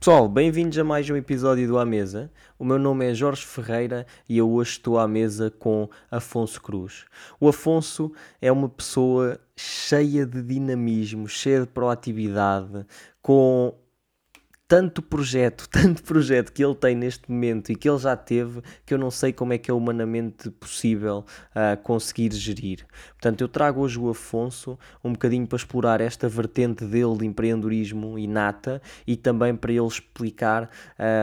Pessoal, bem-vindos a mais um episódio do À Mesa. O meu nome é Jorge Ferreira e eu hoje estou à mesa com Afonso Cruz. O Afonso é uma pessoa cheia de dinamismo, cheia de proatividade, com tanto projeto, tanto projeto que ele tem neste momento e que ele já teve, que eu não sei como é que é humanamente possível uh, conseguir gerir. Portanto, eu trago hoje o Afonso um bocadinho para explorar esta vertente dele de empreendedorismo inata e também para ele explicar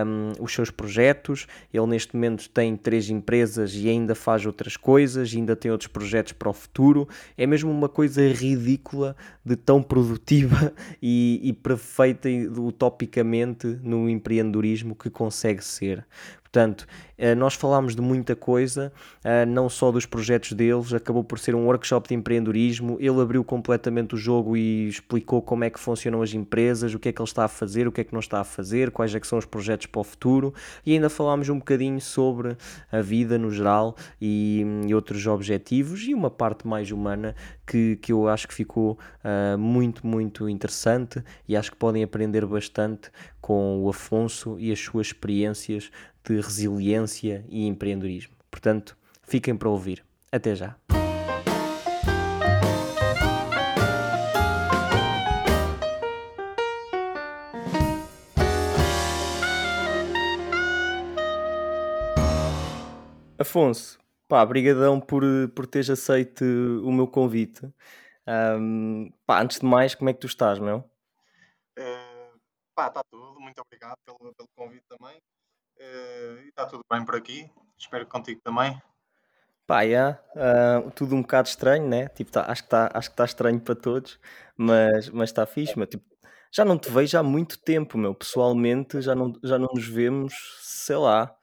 um, os seus projetos. Ele neste momento tem três empresas e ainda faz outras coisas, ainda tem outros projetos para o futuro. É mesmo uma coisa ridícula de tão produtiva e, e perfeita utopicamente no empreendedorismo que consegue ser. Portanto, eh, nós falámos de muita coisa, eh, não só dos projetos deles, acabou por ser um workshop de empreendedorismo. Ele abriu completamente o jogo e explicou como é que funcionam as empresas, o que é que ele está a fazer, o que é que não está a fazer, quais é que são os projetos para o futuro. E ainda falámos um bocadinho sobre a vida no geral e, e outros objetivos e uma parte mais humana que, que eu acho que ficou uh, muito, muito interessante e acho que podem aprender bastante com o Afonso e as suas experiências de resiliência e empreendedorismo. Portanto, fiquem para ouvir. Até já. Afonso, pá, brigadão por, por teres aceito o meu convite. Um, pá, antes de mais, como é que tu estás, meu? Uh, pá, está tudo. Muito obrigado pelo, pelo convite também. Uh, e está tudo bem por aqui. Espero que contigo também. Pá, yeah, uh, tudo um bocado estranho, né? Tipo, tá, acho que está tá estranho para todos, mas mas está fixe, meu. Tipo, já não te vejo há muito tempo, meu. Pessoalmente, já não, já não nos vemos, sei lá.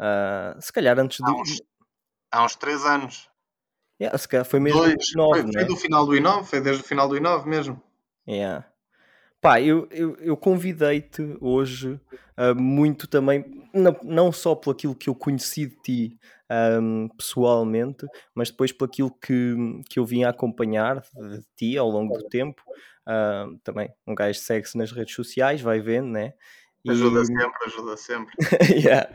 Uh, se calhar antes há uns. Há uns 3 anos. Yeah, se calhar foi mesmo Dois, do foi, foi, né? do final do I9, foi desde o final do I9 mesmo. Yeah. Pá, eu, eu, eu convidei-te hoje uh, muito também, não, não só por aquilo que eu conheci de ti um, pessoalmente, mas depois por aquilo que, que eu vim a acompanhar de, ti ao longo do tempo. Uh, também um gajo segue-se nas redes sociais, vai vendo, né? E... Ajuda sempre, ajuda sempre. yeah.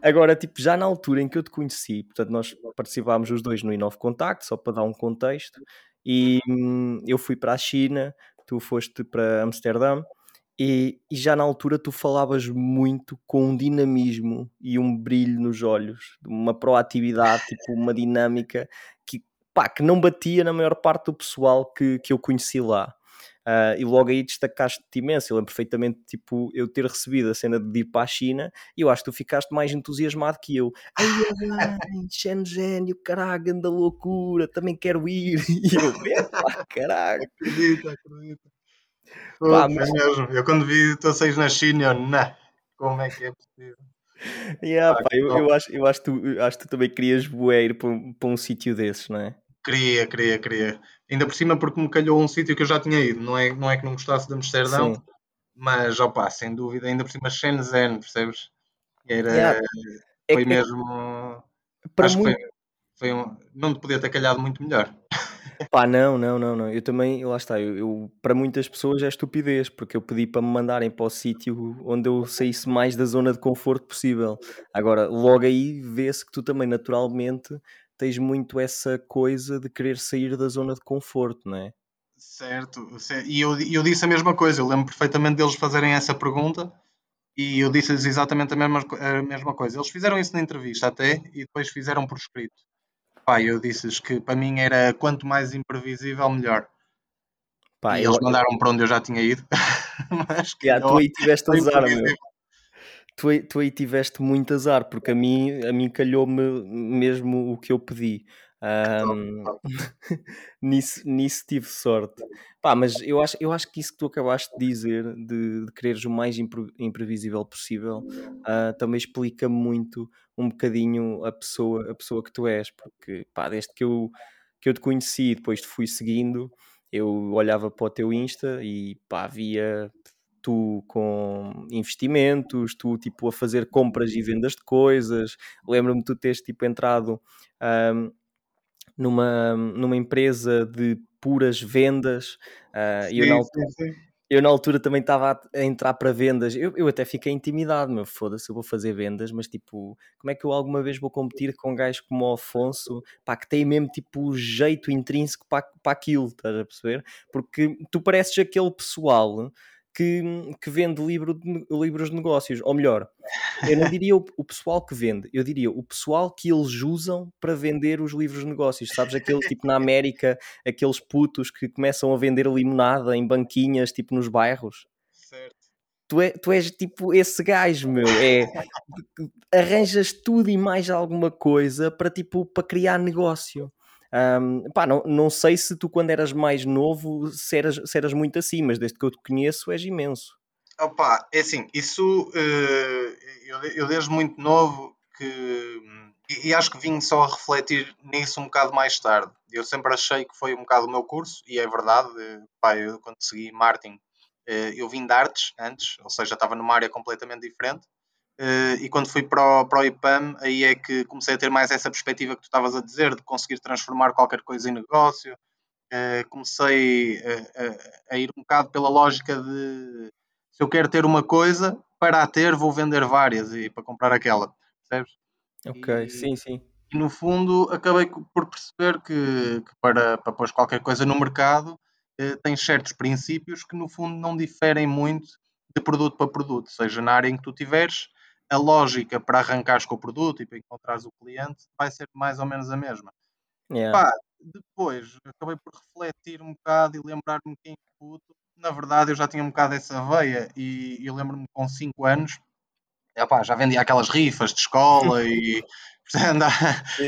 Agora, tipo, já na altura em que eu te conheci, portanto, nós participámos os dois no Inove Contacto, só para dar um contexto, e hum, eu fui para a China, tu foste para Amsterdã e, e, já na altura tu falavas muito com um dinamismo e um brilho nos olhos, uma proatividade, tipo uma dinâmica que, pá, que não batia na maior parte do pessoal que, que eu conheci lá. Uh, e logo aí destacaste-te imenso. Eu lembro perfeitamente tipo, eu ter recebido a cena de ir para a China e eu acho que tu ficaste mais entusiasmado que eu. Ai, Shenzhen, o caralho, anda loucura, também quero ir. E eu, caralho. Acredito, acredito. Pá, mas... mesmo. Eu quando vi tu seis na China, eu, não, como é que é possível? Yeah, pá, eu, eu, acho, eu acho que tu, acho que tu também querias voar para, para um sítio desses, não é? Queria, queria, queria. Ainda por cima porque me calhou um sítio que eu já tinha ido. Não é, não é que não gostasse de Amsterdão, Sim. mas, opá, sem dúvida, ainda por cima Shenzhen, percebes? Era, yeah. É foi é, mesmo... Para acho muito... que foi, foi um, não te podia ter calhado muito melhor. Pá, não, não, não, não. Eu também, lá está, eu, eu, para muitas pessoas é estupidez, porque eu pedi para me mandarem para o sítio onde eu saísse mais da zona de conforto possível. Agora, logo aí vê-se que tu também naturalmente tens muito essa coisa de querer sair da zona de conforto, não é? Certo, e eu, eu disse a mesma coisa, eu lembro perfeitamente deles fazerem essa pergunta e eu disse-lhes exatamente a mesma, a mesma coisa. Eles fizeram isso na entrevista até e depois fizeram por escrito. Pá, eu disse-lhes que para mim era quanto mais imprevisível, melhor. Pá, e eu... eles mandaram para onde eu já tinha ido. Mas que yeah, tu aí tiveste azar, meu tu, tu aí tiveste muito azar, porque a mim, a mim calhou-me mesmo o que eu pedi. Um, nisso, nisso tive sorte. Pá, mas eu acho, eu acho que isso que tu acabaste de dizer, de, de quereres o mais impre, imprevisível possível, uh, também explica muito um bocadinho a pessoa, a pessoa que tu és, porque pá, desde que eu, que eu te conheci depois te fui seguindo, eu olhava para o teu Insta e pá, via tu com investimentos, tu tipo a fazer compras e vendas de coisas. Lembro-me de tu teres tipo entrado um, numa, numa empresa de puras vendas uh, sim, e eu na altura, sim, sim. Eu na altura também estava a, entrar para vendas. Eu, eu até fiquei intimidado, meu. Foda-se, eu vou fazer vendas, mas tipo, como é que eu alguma vez vou competir com gajos como o Afonso, pá, que tem mesmo tipo o jeito intrínseco para, para aquilo, estás a perceber? Porque tu pareces aquele pessoal que, que vende livro de, livros de negócios, ou melhor, eu não diria o, o, pessoal que vende, eu diria o pessoal que eles usam para vender os livros de negócios. Sabes, aquele tipo na América, aqueles putos que começam a vender limonada em banquinhas, tipo nos bairros. Certo. Tu, é, tu és tipo esse gajo, meu. É, arranjas tudo e mais alguma coisa para tipo para criar negócio. Um, pá, não, não sei se tu, quando eras mais novo, se eras, se eras muito assim, mas desde que eu te conheço, és imenso. Opa, é assim, isso uh, eu, eu, desde muito novo que. E, acho que vim só a refletir nisso um bocado mais tarde. Eu sempre achei que foi um bocado o meu curso, e é verdade. Uh, pá, eu quando segui marketing, uh, eu vim de artes antes, ou seja, estava numa área completamente diferente. Uh, e quando fui para o, para o IPAM, aí é que comecei a ter mais essa perspectiva que tu estavas a dizer, de conseguir transformar qualquer coisa em negócio. Uh, comecei a, a, a, ir um bocado pela lógica de se eu quero ter uma coisa, para a ter vou vender várias e para comprar aquela, percebes? Ok, e, sim, sim. E no fundo acabei por perceber que, que para, para pôr qualquer coisa no mercado uh, tens certos princípios que no fundo não diferem muito de produto para produto, seja na área em que tu tiveres, a lógica para arrancares com o produto e para encontrares o cliente vai ser mais ou menos a mesma. Yeah. Pá, depois acabei por refletir um bocado e lembrar-me que em puto, na verdade eu já tinha um bocado essa veia e, e lembro-me com 5 anos epá, já vendia aquelas rifas de escola e. Uh,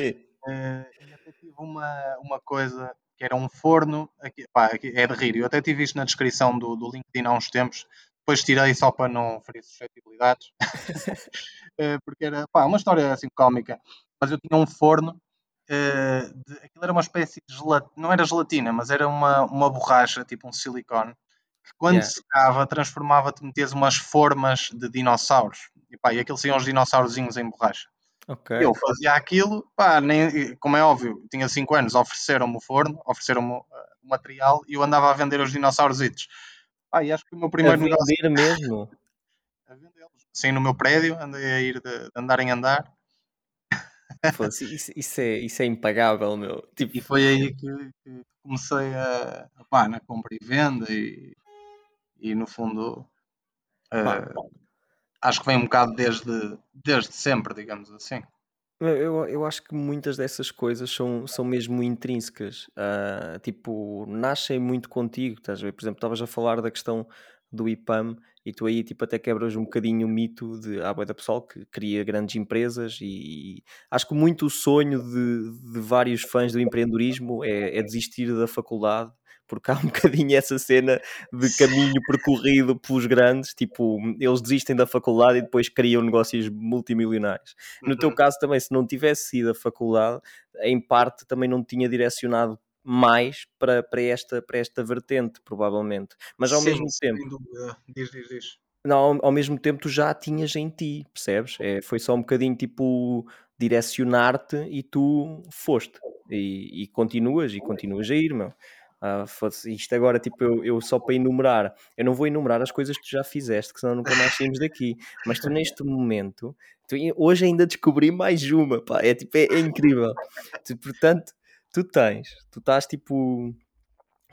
e até tive uma, uma coisa que era um forno, aqui, pá, aqui é de rir, eu até tive isto na descrição do, do LinkedIn há uns tempos, depois tirei só para não ferir suscetibilidades, eh, porque era pá, uma história assim cómica. Mas eu tinha um forno, uh, de, aquilo era uma espécie de gelatina, não era gelatina, mas era uma, uma borracha, tipo um silicone, que quando yeah. secava transformava-te, metias umas formas de dinossauros. E, pá, e aqueles iam os dinossaurozinhos em borracha. Okay. Eu fazia aquilo, pá, nem, como é óbvio, tinha 5 anos, ofereceram-me o forno, ofereceram-me uh, o material e eu andava a vender os dinossauros. Ah, e acho que o meu primeiro a vender negócio... mesmo? a vendê-los. Sim, no meu prédio, andei a ir de, de andar em andar. Isso, isso, é, isso é impagável, meu. Tipo... E foi aí que, que comecei a, pá, na compra e venda e, e no fundo uh, acho que vem um bocado desde, desde sempre, digamos assim. Eu, eu acho que muitas dessas coisas são, são mesmo intrínsecas. Uh, tipo, nascem muito contigo, estás a ver? Por exemplo, estavas a falar da questão do IPAM e tu aí tipo até quebras um bocadinho o mito de ah, da pessoal que cria grandes empresas e, e, acho que muito o sonho de, de vários fãs do empreendedorismo é, é desistir da faculdade porque há um bocadinho essa cena de caminho percorrido pelos grandes, tipo, eles desistem da faculdade e depois criam negócios multimilionários. No teu uhum. caso também, se não tivesse sido a faculdade, em parte também não tinha direcionado mais para, para, esta, para esta vertente, provavelmente. Mas ao Sim, mesmo tempo. Diz, diz, diz. Não, ao, mesmo tempo tu já tinhas em ti, percebes? É, foi só um bocadinho tipo direcionar-te e tu foste. E, e continuas e continuas a ir, meu. Uh, fosse isto agora, tipo, eu, eu, só para enumerar, eu não vou enumerar as coisas que tu já fizeste, que senão nunca mais saímos daqui. Mas tu, neste momento, tu, hoje ainda descobri mais uma, pá, é tipo, é, é incrível. Tu, portanto, tu tens, tu estás tipo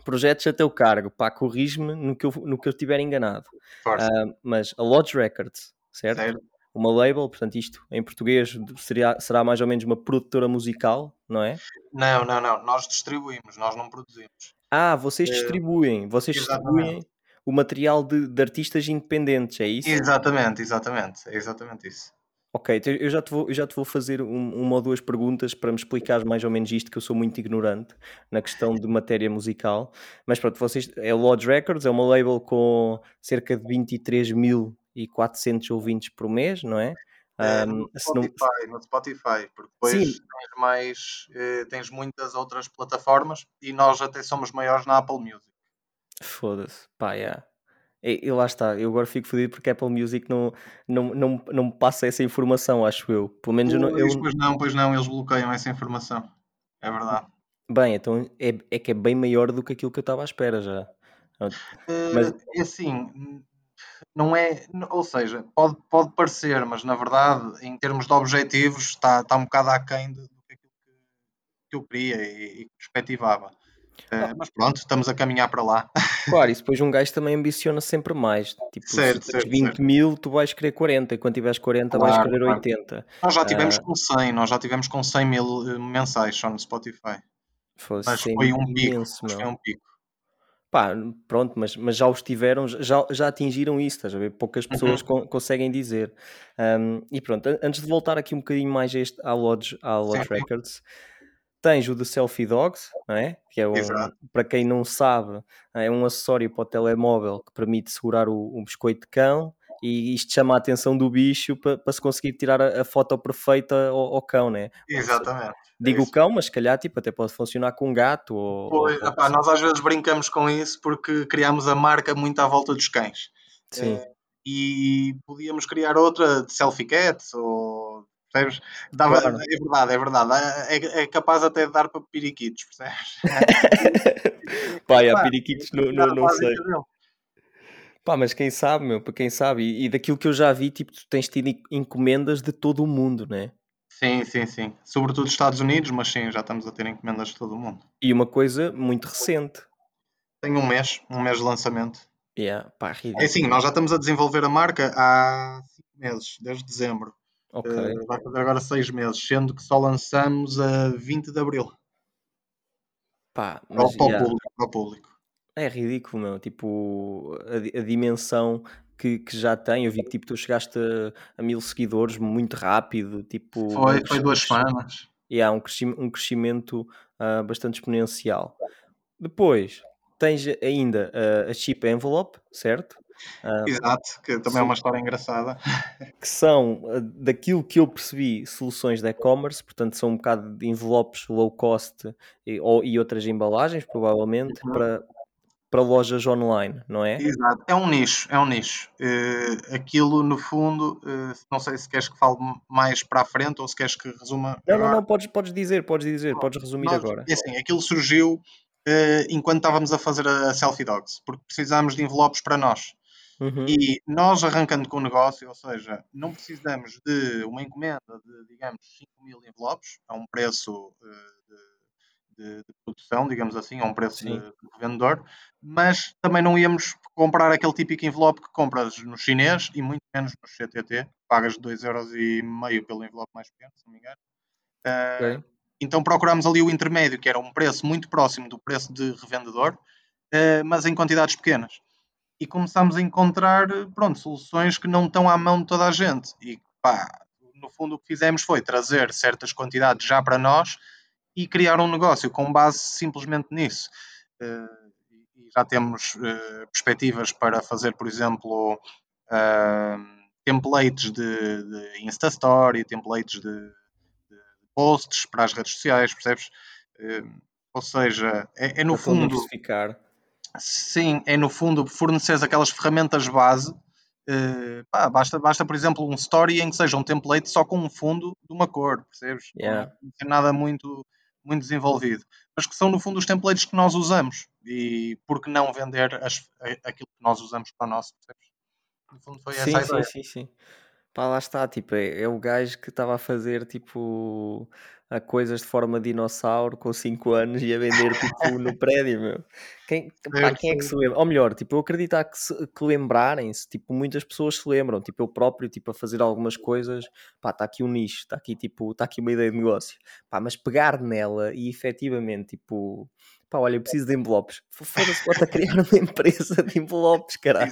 projetos a teu cargo, pá, corrige-me no que eu, no que eu estiver enganado. Uh, mas a Lodge Records, certo? certo? Uma label, portanto, isto em português seria, será mais ou menos uma produtora musical, não é? Não, não, não. Nós distribuímos, nós não produzimos. Ah, vocês distribuem, vocês distribuem o material de, de, artistas independentes, é isso? Exatamente, exatamente, é exatamente isso. Ok, então eu já te vou, já te vou fazer um, uma ou duas perguntas para me explicar mais ou menos isto, que eu sou muito ignorante na questão de matéria musical. Mas pronto, vocês, é o Lodge Records, é uma label com cerca de 23.400 ouvintes por mês, não é? É, no, Spotify, não... no Spotify, porque depois Sim. tens mais, eh, tens muitas outras plataformas e nós até somos maiores na Apple Music. Foda-se, pá, yeah. E, e, lá está, eu agora fico fodido porque a Apple Music não, não, não, não me passa essa informação, acho eu. Pelo menos eu não. Eu... Pois não, pois não, eles bloqueiam essa informação. É verdade. Bem, então é, é que é bem maior do que aquilo que eu estava à espera já. Mas... É assim, não é, ou seja, pode, pode parecer, mas na verdade, em termos de objetivos, está, está um bocado aquém do que, que eu queria e, e perspectivava. Ah. Uh, mas pronto, estamos a caminhar para lá. Claro, e depois um gajo também ambiciona sempre mais. Tipo, certo, se certo, 20 certo. mil, tu vais querer 40, e quando tiveres 40, claro, vais querer claro. 80. Nós já tivemos uh... com 100, nós já tivemos com 100 mil eh, mensais só no Spotify. Fosse mas foi um imenso, pico. Foi um pico. Pá, pronto, mas, mas já os tiveram, já, já atingiram isso, estás a ver? Poucas pessoas uhum. con conseguem dizer. Um, e pronto, antes de voltar aqui um bocadinho mais a este, à Lodge, à Lodge Records, tens o de Selfie Dogs, não é? Que é um, para quem não sabe, é um acessório para o telemóvel que permite segurar o, biscoito de cão e isto chama a atenção do bicho para, para se conseguir tirar a, a foto perfeita ao, ao, cão, né? Exatamente. Digo é cão, mas se calhar tipo, até pode funcionar com um gato. Ou, pois, ou... Apá, nós às vezes brincamos com isso porque criámos a marca muito à volta dos cães. Sim. É, e podíamos criar outra de selfie cats ou percebes? Dava, claro. É verdade, é verdade. É, é, capaz até de dar para periquitos, percebes? Pai, há periquitos, não, não, não sei. Pá, mas quem sabe, meu, para quem sabe, e, e, daquilo que eu já vi, tipo, tu tens tido encomendas de todo o mundo, né? Sim, sim, sim. Sobretudo dos Estados Unidos, mas sim, já estamos a ter encomendas de todo o mundo. E uma coisa muito recente. Tem um mês, um mês de lançamento. Yeah, pá, é sim, nós já estamos a desenvolver a marca há cinco meses, desde dezembro. Ok. Uh, vai fazer agora seis meses, sendo que só lançamos a 20 de abril. Pá, mas, o público, para o público. É ridículo, meu. Tipo, a, a dimensão que, que, já tem. Eu vi que tipo, tu chegaste a, a mil seguidores muito rápido. Tipo, foi, um foi duas semanas. E há um crescimento, um crescimento uh, bastante exponencial. Depois tens ainda uh, a chip envelope, certo? Uh, Exato, que também sim. é uma história engraçada. Que são, daquilo que eu percebi, soluções de e-commerce, portanto, são um bocado de envelopes low cost e, ou, e outras embalagens, provavelmente, uhum. para, para lojas online, não é? Exato, é um nicho, é um nicho. Uh, aquilo, no fundo, uh, não sei se queres que fale mais para a frente ou se queres que resuma. Não, agora. não, não, podes, podes dizer, podes dizer, podes resumir Nós, agora. É assim, aquilo surgiu uh, enquanto estávamos a fazer a Selfie Dogs, porque precisámos de envelopes para nós. Uhum. E nós arrancando com o negócio, ou seja, não precisamos de uma encomenda de, digamos, 5 mil envelopes, a um preço de, de, produção, digamos assim, a um preço de, de vendedor, mas também não íamos comprar aquele típico envelope que compras no chinês e muito menos no CTT, pagas 2,5€ pelo envelope mais pequeno, se não me engano. Uh, okay. Então procurámos ali o intermédio, que era um preço muito próximo do preço de revendedor, uh, mas em quantidades pequenas. E começámos a encontrar, pronto, soluções que não estão à mão de toda a gente. E pá, no fundo o que fizemos foi trazer certas quantidades já para nós e criar um negócio com base simplesmente nisso. Uh, e já temos uh, perspectivas para fazer, por exemplo, uh, templates de, de Insta Story, templates de, de, posts para as redes sociais, percebes? ou seja, é, é no fundo. Sim, é no fundo fornecer aquelas ferramentas base. Uh, pá, basta, basta, por exemplo, um story em que seja um template só com um fundo de uma cor, percebes? Yeah. Não tem nada muito muito desenvolvido, mas que são no fundo os templates que nós usamos e por que não vender as, aquilo que nós usamos para o nosso, percebes? No fundo foi essa sim, a ideia. Sim, sim, sim. Pá, lá está, tipo, é, é o gajo que estava a fazer tipo a coisas de forma dinossauro com 5 anos e a vender tipo no prédio, meu. Quem, pá, quem é que se lembra? Ou melhor, tipo, eu acredito que, que lembrarem-se, tipo, muitas pessoas se lembram, tipo, eu próprio, tipo, a fazer algumas coisas, pá, está aqui um nicho, está aqui, tipo, está aqui uma ideia de negócio, pá, mas pegar nela e efetivamente, tipo, pá, olha, eu preciso de envelopes, foda-se, bota a criar uma empresa de envelopes, caralho.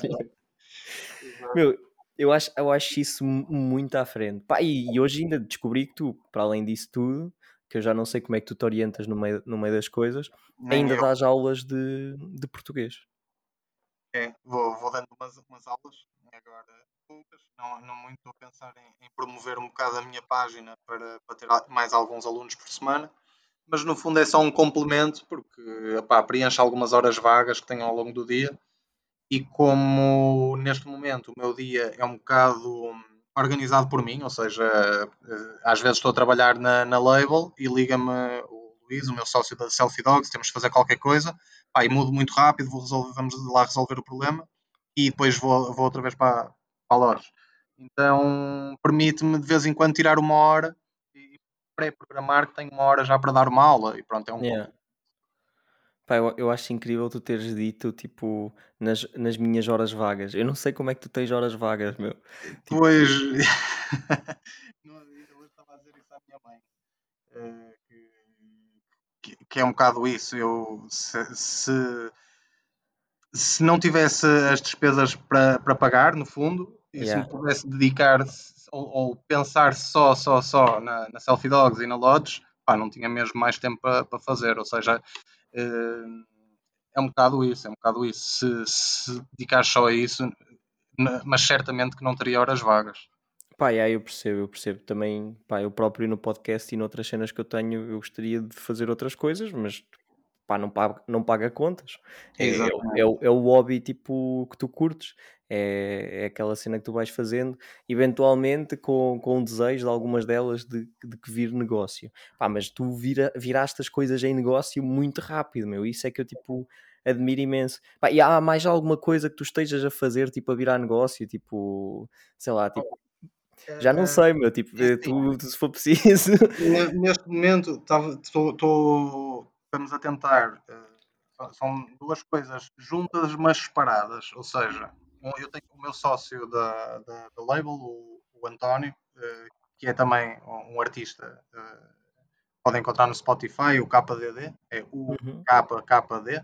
Meu, eu acho, eu acho isso muito à frente. Pá, e, e, hoje ainda descobri que tu, para além disso tudo, que eu já não sei como é que tu te orientas no meio, no meio das coisas, Nem ainda eu. dás aulas de, de português. É, vou, vou dando umas, umas aulas, agora poucas, não, não muito estou a pensar em, em, promover um bocado a minha página para, para ter mais alguns alunos por semana, mas no fundo é só um complemento, porque epá, preenche algumas horas vagas que tenho ao longo do dia e como neste momento o meu dia é um bocado organizado por mim, ou seja, eh, às vezes estou a trabalhar na, na label e liga-me o Luís, o meu sócio da Selfie Dogs, temos de fazer qualquer coisa, pá, e mudo muito rápido, vou resolver, vamos lá resolver o problema e depois vou, vou outra vez para, para a loja. Então permite-me de vez em quando tirar uma hora e pré-programar que tenho uma hora já para dar uma aula e pronto, é um Yeah. Pá, eu, eu acho incrível tu teres dito, tipo, nas, nas minhas horas vagas. Eu não sei como é que tu tens horas vagas, meu. Tipo, Pois, não, eu estava a dizer isso à minha mãe, eh, que, que- é um bocado isso. Eu, se, se, se não tivesse as despesas para, pagar, no fundo, e se Yeah. me pudesse dedicar ou, ou pensar só, só, só na, na Selfie Dogs e na Lodge, pá, não tinha mesmo mais tempo para, fazer. Ou seja, é um bocado isso, é um bocado isso. Se, se dedicar só a isso, mas certamente que não teria horas vagas. Pá, yeah, eu percebo, eu percebo também, pá, eu próprio no podcast e noutras cenas que eu tenho, eu gostaria de fazer outras coisas, mas pá, não paga, não paga contas. É, é, é, o- é o hobby tipo que tu curtes, é, é aquela cena que tu vais fazendo, eventualmente com, com o desejo de algumas delas de, de que vir negócio. Pá, mas tu vira, viraste as coisas em negócio muito rápido, meu, isso é que eu tipo admiro imenso. Pá, e há mais alguma coisa que tu estejas a fazer, tipo a virar negócio, tipo, sei lá, tipo, já não sei, meu, tipo, é eh, assim, tu, se for preciso. ne- neste momento tô- estamos a tentar. eh, são- duas coisas juntas, mas separadas. Ou seja, eu tenho o meu sócio da, da, da label, o, o António, eh, que é também um, um artista. eh, podem encontrar no Spotify, o KDD, é o Uhum. KKD.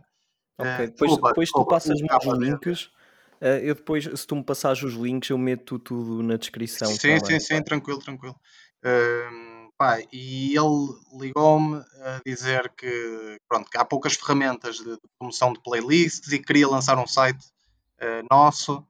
Ok, depois, desculpa, depois tu desculpa, passas-me os links. eu depois, se tu me passares os links, eu meto tudo na descrição Sim, sim, também. sim, tranquilo, tranquilo. Hum, pá, e ele ligou-me a dizer que, pronto, que há poucas ferramentas de, de promoção de playlists e queria lançar um site eh, nosso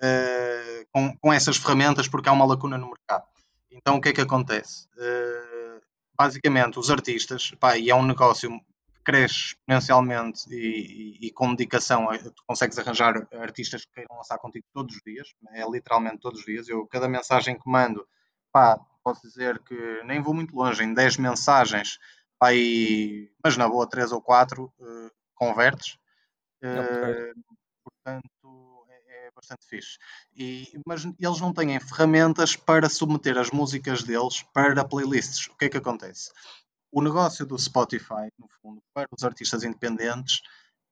eh, com, com essas ferramentas porque há uma lacuna no mercado. Então o que é que acontece? Eh, basicamente, os artistas, pá, e é um negócio que cresce exponencialmente e, e- e com dedicação, tu consegues arranjar artistas que queiram lançar contigo todos os dias, é literalmente todos os dias. Eu, cada mensagem que mando, pá, posso dizer que nem vou muito longe, em 10 mensagens, pá, e, mas na boa 3 ou 4 eh, convertes. Eh, portanto, é, é bastante fixe. E, mas eles não têm ferramentas para submeter as músicas deles para playlists. O que é que acontece? O negócio do Spotify, no fundo, para os artistas independentes,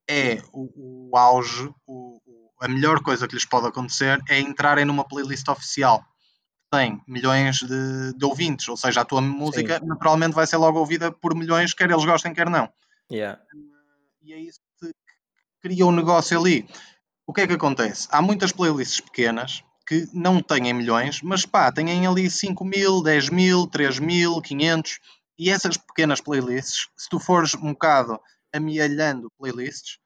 é o, o auge, o- o- a melhor coisa que lhes pode acontecer é entrarem numa playlist oficial tem milhões de, de ouvintes, ou seja, a tua música naturalmente vai ser logo ouvida por milhões, quer eles gostem, quer não Yeah. e é isso que cria um negócio ali. O que é que acontece? Há muitas playlists pequenas que não têm milhões, mas pá, têm ali 5 mil, 10 mil, 3 mil, 500 e essas pequenas playlists, se tu fores um bocado amealhando playlists,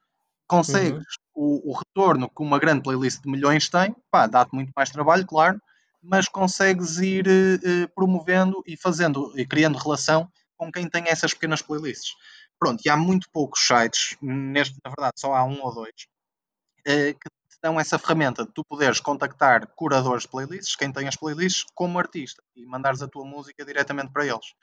consegues o, o retorno que uma grande playlist de milhões tem, pá, dá-te muito mais trabalho, claro, mas consegues ir eh, promovendo e fazendo e criando relação com quem tem essas pequenas playlists. Pronto, e há muito poucos sites, neste, na verdade só há um ou dois, eh, que te dão essa ferramenta de tu poderes contactar curadores de playlists, quem tem as playlists, como artista e mandares a tua música diretamente para eles.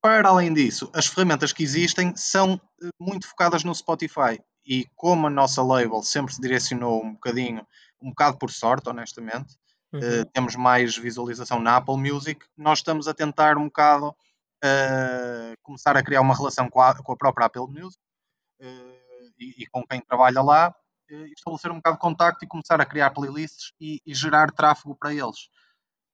Para além disso, as ferramentas que existem são muito focadas no Spotify e como a nossa label sempre se direcionou um bocadinho, um bocado por sorte, honestamente, Uhum. eh, temos mais visualização na Apple Music, nós estamos a tentar um bocado eh, começar a criar uma relação com a, com a própria Apple Music eh, e, e com quem trabalha lá, estabelecer um bocado de contacto e começar a criar playlists e, e gerar tráfego para eles.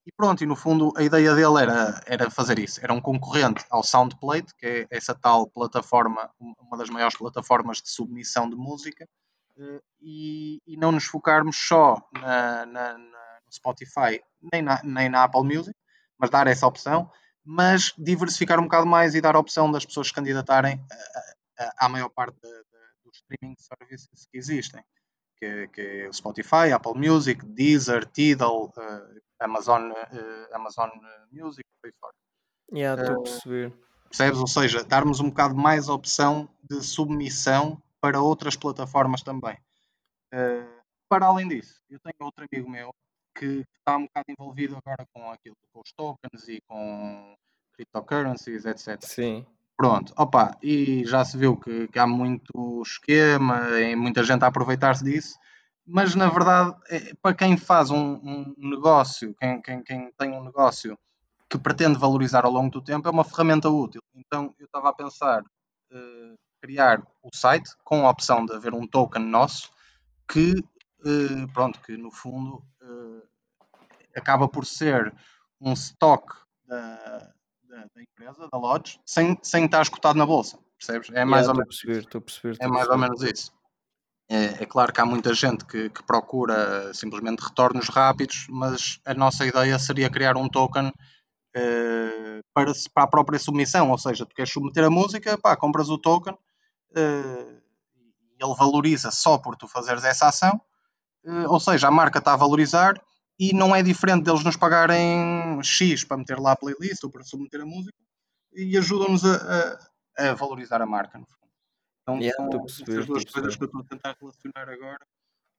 E pronto, e no fundo a ideia dele era, era fazer isso. Era um concorrente ao SoundPlate, que é essa tal plataforma, uma das maiores plataformas de submissão de música, e, e não nos focarmos só na, na- Spotify nem na, nem na Apple Music, mas dar essa opção, mas diversificar um bocado mais e dar a opção das pessoas se candidatarem a- a- à maior parte dos streaming services que existem, que, que é o Spotify, Apple Music, Deezer, Tidal, eh, Amazon, eh, Amazon Music, por aí fora. Yeah, estou a Eh, perceber. Percebes? Ou seja, darmos um bocado mais opção de submissão para outras plataformas também. Eh, para além disso, eu tenho outro amigo meu que está um bocado envolvido agora com aquilo, com os tokens e com cryptocurrencies, etc. Sim. Pronto, opa, e já se viu que, que há muito esquema e muita gente a aproveitar-se disso, mas na verdade, é, para quem faz um, um negócio, quem, quem, quem tem um negócio que pretende valorizar ao longo do tempo, é uma ferramenta útil. Então eu estava a pensar uh, criar o site com a opção de haver um token nosso que, uh, pronto, que no fundo acaba por ser um stock da, da, da, empresa, da Lodge, sem, sem estar escutado na bolsa, percebes? É mais, yeah, ou, menos perceber, é mais ou menos isso. É, é, claro que há muita gente que, que, procura simplesmente retornos rápidos, mas a nossa ideia seria criar um token uh, para, para, a própria submissão, ou seja, tu queres submeter a música, pá, compras o token, uh, ele valoriza só por tu fazeres essa ação, uh, ou seja, a marca está a valorizar e não é diferente deles nos pagarem X para meter lá a playlist ou para submeter a música e ajudam-nos a, a, a, valorizar a marca. No fundo. Então yeah, são perceber, essas duas coisas que eu estou a tentar relacionar agora.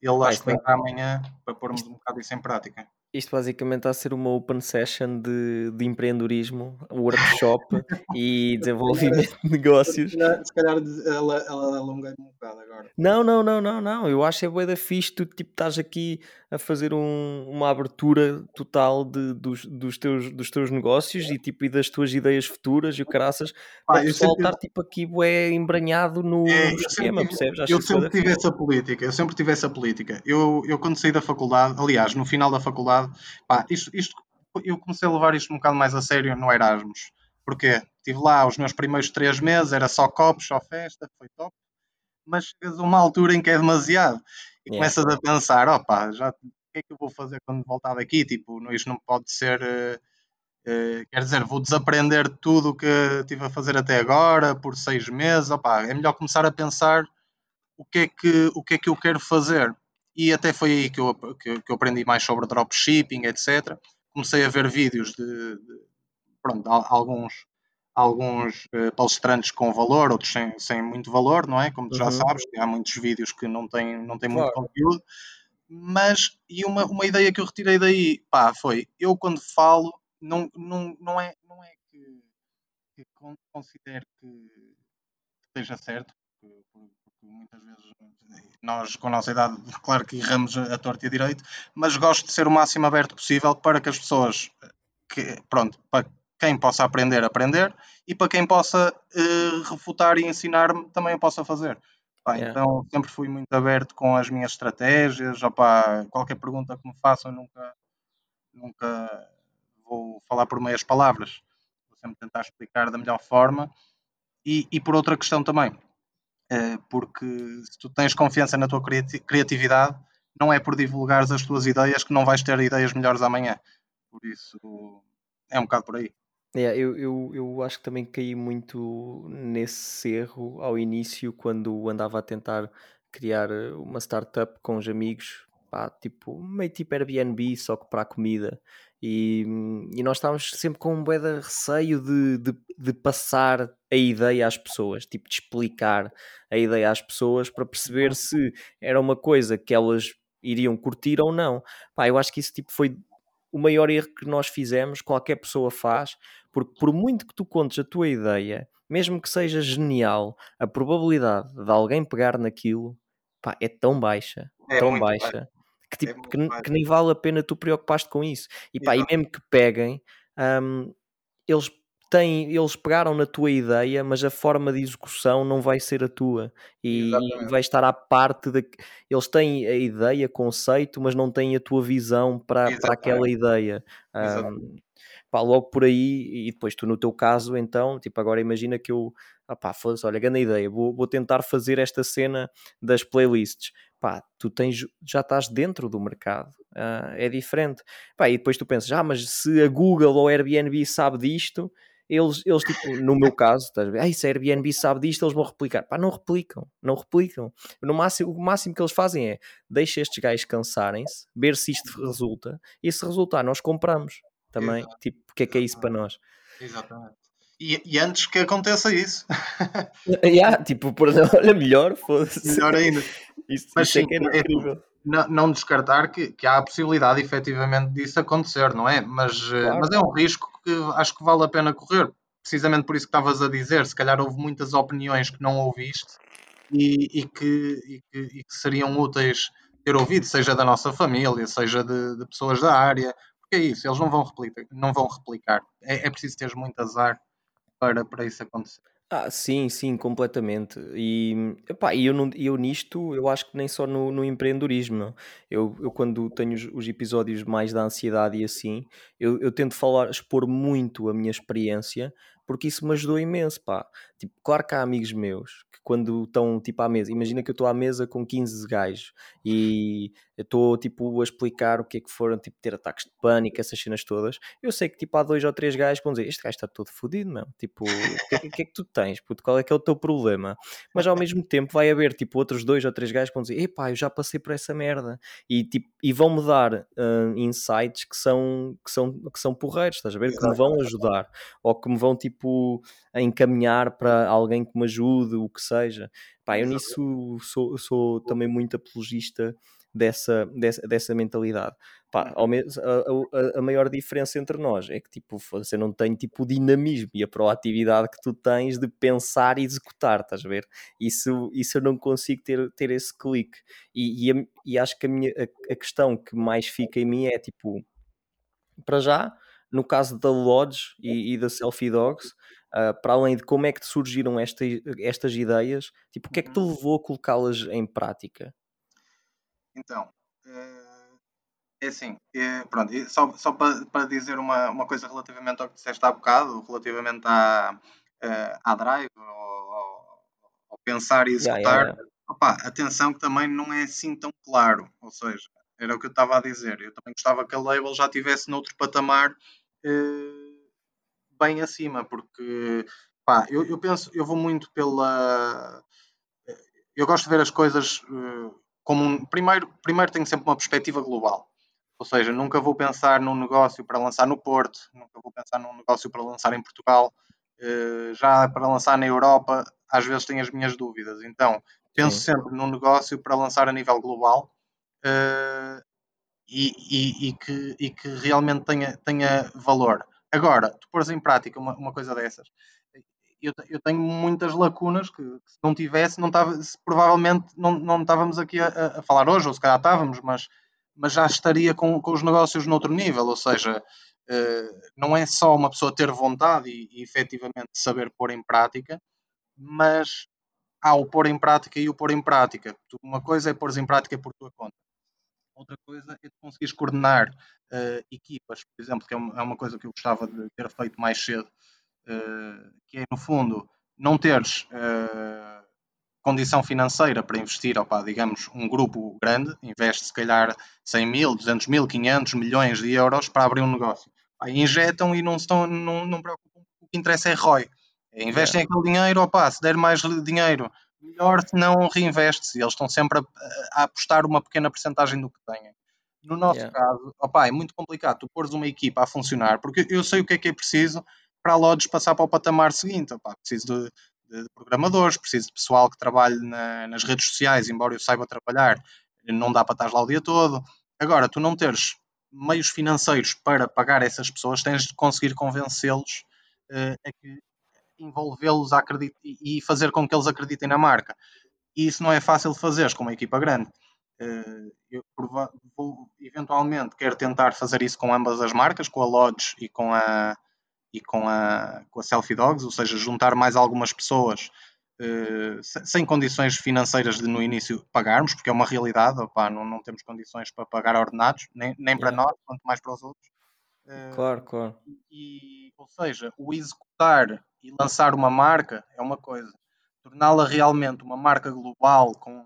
Ele acho que vem para amanhã para pormos um bocado isso em prática. Isto basicamente está a ser uma open session de, de empreendedorismo, workshop e desenvolvimento de negócios. Se calhar, se calhar ela, ela alonguei-me um bocado agora. Não, não, não, não, não. Eu acho que é boa da fixe. Tu tipo, estás aqui a fazer um, uma abertura total de, dos, dos, teus, dos teus negócios e, tipo, e das tuas ideias futuras e o caraças para o pessoal estar tipo, aqui bué, embranhado no, é, no esquema, tive, percebes? Acho eu sempre tive essa política. Eu sempre tive essa política. Eu, eu quando saí da faculdade, aliás, no final da faculdade Pá, isto, isto, eu comecei a levar isto um bocado mais a sério no Erasmus. Porquê? Estive lá os meus primeiros três meses, era só copos, só festa, foi top. Mas chegas a uma altura em que é demasiado. E yeah. começas a pensar, opá, já, o que é que eu vou fazer quando voltar daqui? Tipo, isto não pode ser... Uh, uh, quer dizer, vou desaprender tudo o que estive a fazer até agora por seis meses. Opá, é melhor começar a pensar o que é que, o que, é que eu quero fazer e até foi aí que eu, que, que eu aprendi mais sobre dropshipping, etc. Comecei a ver vídeos de, de pronto, alguns, alguns uh, palestrantes com valor, outros sem, sem muito valor, não é? Como tu já uhum. sabes, há muitos vídeos que não têm, não têm claro. muito conteúdo. Mas, e uma, uma ideia que eu retirei daí, pá, foi, eu quando falo, não, não, não, é, não é que, que considero que esteja certo, muitas vezes nós, com a nossa idade, claro que erramos a torta e a direito, mas gosto de ser o máximo aberto possível para que as pessoas, que, pronto, para quem possa aprender, aprender, e para quem possa uh, refutar e ensinar-me, também possa fazer. Pá, yeah. Então, sempre fui muito aberto com as minhas estratégias, opa, qualquer pergunta que me façam, nunca, nunca vou falar por meias palavras. Vou sempre tentar explicar da melhor forma. E, e por outra questão também, porque se tu tens confiança na tua criatividade, não é por divulgares as tuas ideias que não vais ter ideias melhores amanhã. Por isso, é um bocado por aí. É, eu, eu, eu acho que também caí muito nesse erro ao início, quando andava a tentar criar uma startup com os amigos, pá, tipo, meio tipo Airbnb, só que para a comida. E, e nós estávamos sempre com um bué de receio de, de, de, passar a ideia às pessoas, tipo de explicar a ideia às pessoas para perceber se era uma coisa que elas iriam curtir ou não. Pá, eu acho que isso tipo foi o maior erro que nós fizemos, qualquer pessoa faz, porque por muito que tu contes a tua ideia, mesmo que seja genial, a probabilidade de alguém pegar naquilo pá, é tão baixa, é tão baixa. baixa que, tipo, é que, que, nem vale a pena tu preocupaste com isso. E, pá, e mesmo que peguem, um, eles têm, eles pegaram na tua ideia, mas a forma de execução não vai ser a tua. E, e vai estar à parte de eles têm a ideia, conceito, mas não têm a tua visão para, para aquela ideia. Um, pá, logo por aí, e depois tu no teu caso, então, tipo, agora imagina que eu, opá, fosse, olha, grande ideia, vou, vou tentar fazer esta cena das playlists pá, tu tens, já estás dentro do mercado, uh, é diferente. Pá, e depois tu pensas, ah, mas se a Google ou a Airbnb sabe disto, eles, eles tipo, no meu caso, estás a ver, se a Airbnb sabe disto, eles vão replicar. Pá, não replicam, não replicam. No máximo, o máximo que eles fazem é, deixa estes gajos cansarem-se, ver se isto resulta, e se resultar, nós compramos também. Exato. Tipo, o que é que é isso para nós? Exatamente. E, e, antes que aconteça isso. yeah, tipo, por, olha, melhor, foda-se. Melhor ainda. Isso, Mas isso é sim, é, é incrível. Não, não, descartar que, que, há a possibilidade efetivamente disso acontecer, não é? Mas, eh, claro. mas é um risco que acho que vale a pena correr. precisamente por isso que estavas a dizer, se calhar houve muitas opiniões que não ouviste e, e, que, e, que, e que seriam úteis ter ouvido, seja da nossa família, seja de, de pessoas da área, porque é isso, eles não vão replicar. Não vão replicar. É, é preciso ter muito azar para, para isso acontecer. Ah, sim, sim, completamente. E, epá, eu, não, eu nisto, eu acho que nem só no, no empreendedorismo. Eu, eu quando tenho os, os episódios mais da ansiedade e assim, eu, eu tento falar, expor muito a minha experiência, porque isso me ajudou imenso, pá. Tipo, claro que há amigos meus que quando estão tipo à mesa, imagina que eu estou à mesa com 15 gajos e eu estou tipo a explicar o que é que foram tipo ter ataques de pânico, essas cenas todas. Eu sei que tipo há dois ou três gajos que vão dizer: Este gajo está todo fodido, meu. Tipo, o que, é, que é que tu tens? Puto, qual é que é o teu problema? Mas ao mesmo tempo vai haver tipo outros dois ou três gajos que vão dizer: Epá, eu já passei por essa merda e, tipo, e vão-me dar uh, insights que são, que, são, que são porreiros, estás a ver? Que me vão ajudar ou que me vão tipo encaminhar para alguém que me ajude, o que seja. Pá, eu nisso sou, sou também muito apologista dessa, dessa, dessa mentalidade. Pá, menos, a, a, a, maior diferença entre nós é que tipo, você não tem tipo, o dinamismo e a proatividade que tu tens de pensar e executar, estás a ver? Isso, isso eu não consigo ter, ter esse clique. E, e, e acho que a, minha, a, a questão que mais fica em mim é tipo, para já, no caso da Lodge e, e da Selfie Dogs, uh, para além de como é que te surgiram esta, estas ideias, tipo, o que é que te uhum. levou a colocá-las em prática? Então, eh, é assim, é, pronto, só, só para, para dizer uma, uma coisa relativamente ao que disseste há bocado, relativamente à, eh, à drive, ao, ao pensar e executar, yeah, yeah, yeah. Opa, atenção que também não é assim tão claro, ou seja, era o que eu estava a dizer, eu também gostava que a label já estivesse noutro patamar bem acima, porque pá, eu, eu penso, eu vou muito pela. Eu gosto de ver as coisas como um, primeiro, primeiro tenho sempre uma perspectiva global. Ou seja, nunca vou pensar num negócio para lançar no Porto, nunca vou pensar num negócio para lançar em Portugal, já para lançar na Europa, às vezes tenho as minhas dúvidas. Então, penso Sim. sempre num negócio para lançar a nível global e, e, e, que, e que realmente tenha, tenha valor. Agora, tu pôres em prática uma, uma coisa dessas, eu, eu tenho muitas lacunas que, que, se não tivesse, não tava, provavelmente não, não estávamos aqui a, a, falar hoje, ou se calhar estávamos, mas, mas já estaria com, com os negócios noutro nível, ou seja, uh, não é só uma pessoa ter vontade e, e efetivamente saber pôr em prática, mas há o pôr em prática e o pôr em prática. Uma coisa é pôr em prática por tua conta. Outra coisa é tu conseguires coordenar uh, equipas, por exemplo, que é uma, é uma coisa que eu gostava de ter feito mais cedo, uh, que é, no fundo, não teres uh, condição financeira para investir, opa, digamos, um grupo grande, investe se calhar 100 mil, 200 mil, 500 milhões de euros para abrir um negócio. Aí injetam e não estão, não, não preocupam, o que interessa é ROI. Investem yeah. aquele dinheiro, opa, se der mais dinheiro, melhor, se não reinveste-se. Eles estão sempre a, a, apostar uma pequena porcentagem do que têm. No nosso yeah. caso, opa, é muito complicado tu pôres uma equipa a funcionar, porque eu sei o que é que é preciso, para a Lodge passar para o patamar seguinte. Opa, preciso de, de, programadores, preciso de pessoal que trabalhe na, nas redes sociais, embora eu saiba trabalhar, não dá para estar lá o dia todo. Agora, tu não teres meios financeiros para pagar essas pessoas, tens de conseguir convencê-los uh, a que envolvê-los e fazer com que eles acreditem na marca. E isso não é fácil de fazer com uma equipa grande. Uh, eu vou, eventualmente quero tentar fazer isso com ambas as marcas, com a Lodge e com a, e com a, com a Selfie Dogs, ou seja, juntar mais algumas pessoas uh, sem condições financeiras de no início pagarmos, porque é uma realidade, opa, não, não temos condições para pagar ordenados, nem, nem para nós, quanto mais para os outros. Uh, claro, claro. E, ou seja, o executar e lançar uma marca é uma coisa, torná-la realmente uma marca global com,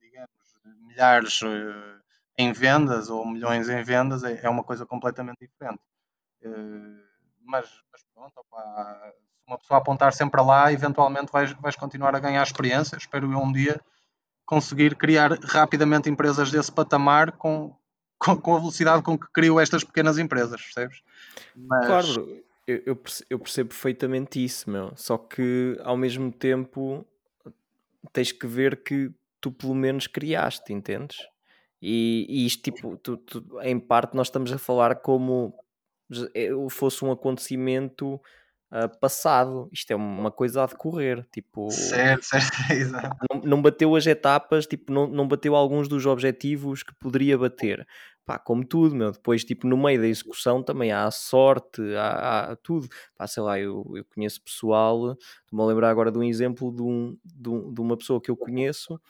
digamos, milhares uh, em vendas ou milhões em vendas é, é uma coisa completamente diferente. Uh, mas, mas pronto, se uma pessoa apontar sempre lá, eventualmente vais, vais continuar a ganhar experiência. Espero eu um dia conseguir criar rapidamente empresas desse patamar com, com, com a velocidade com que crio estas pequenas empresas, percebes? Mas... Claro, eu, eu, percebo, eu percebo perfeitamente isso, meu. Só que ao mesmo tempo tens que ver que tu pelo menos criaste, entendes? E, e isto, tipo, tu, tu, em parte nós estamos a falar como é, fosse um acontecimento uh, passado. Isto é uma coisa a decorrer. Tipo, certo, certo, exato. Não, não, bateu as etapas, tipo, não, não bateu alguns dos objetivos que poderia bater. Pá, como tudo, meu. Depois, tipo, no meio da execução também há sorte, há, há tudo. Pá, sei lá, eu, eu conheço pessoal, estou-me a lembrar agora de um exemplo de, um, de, um, de uma pessoa que eu conheço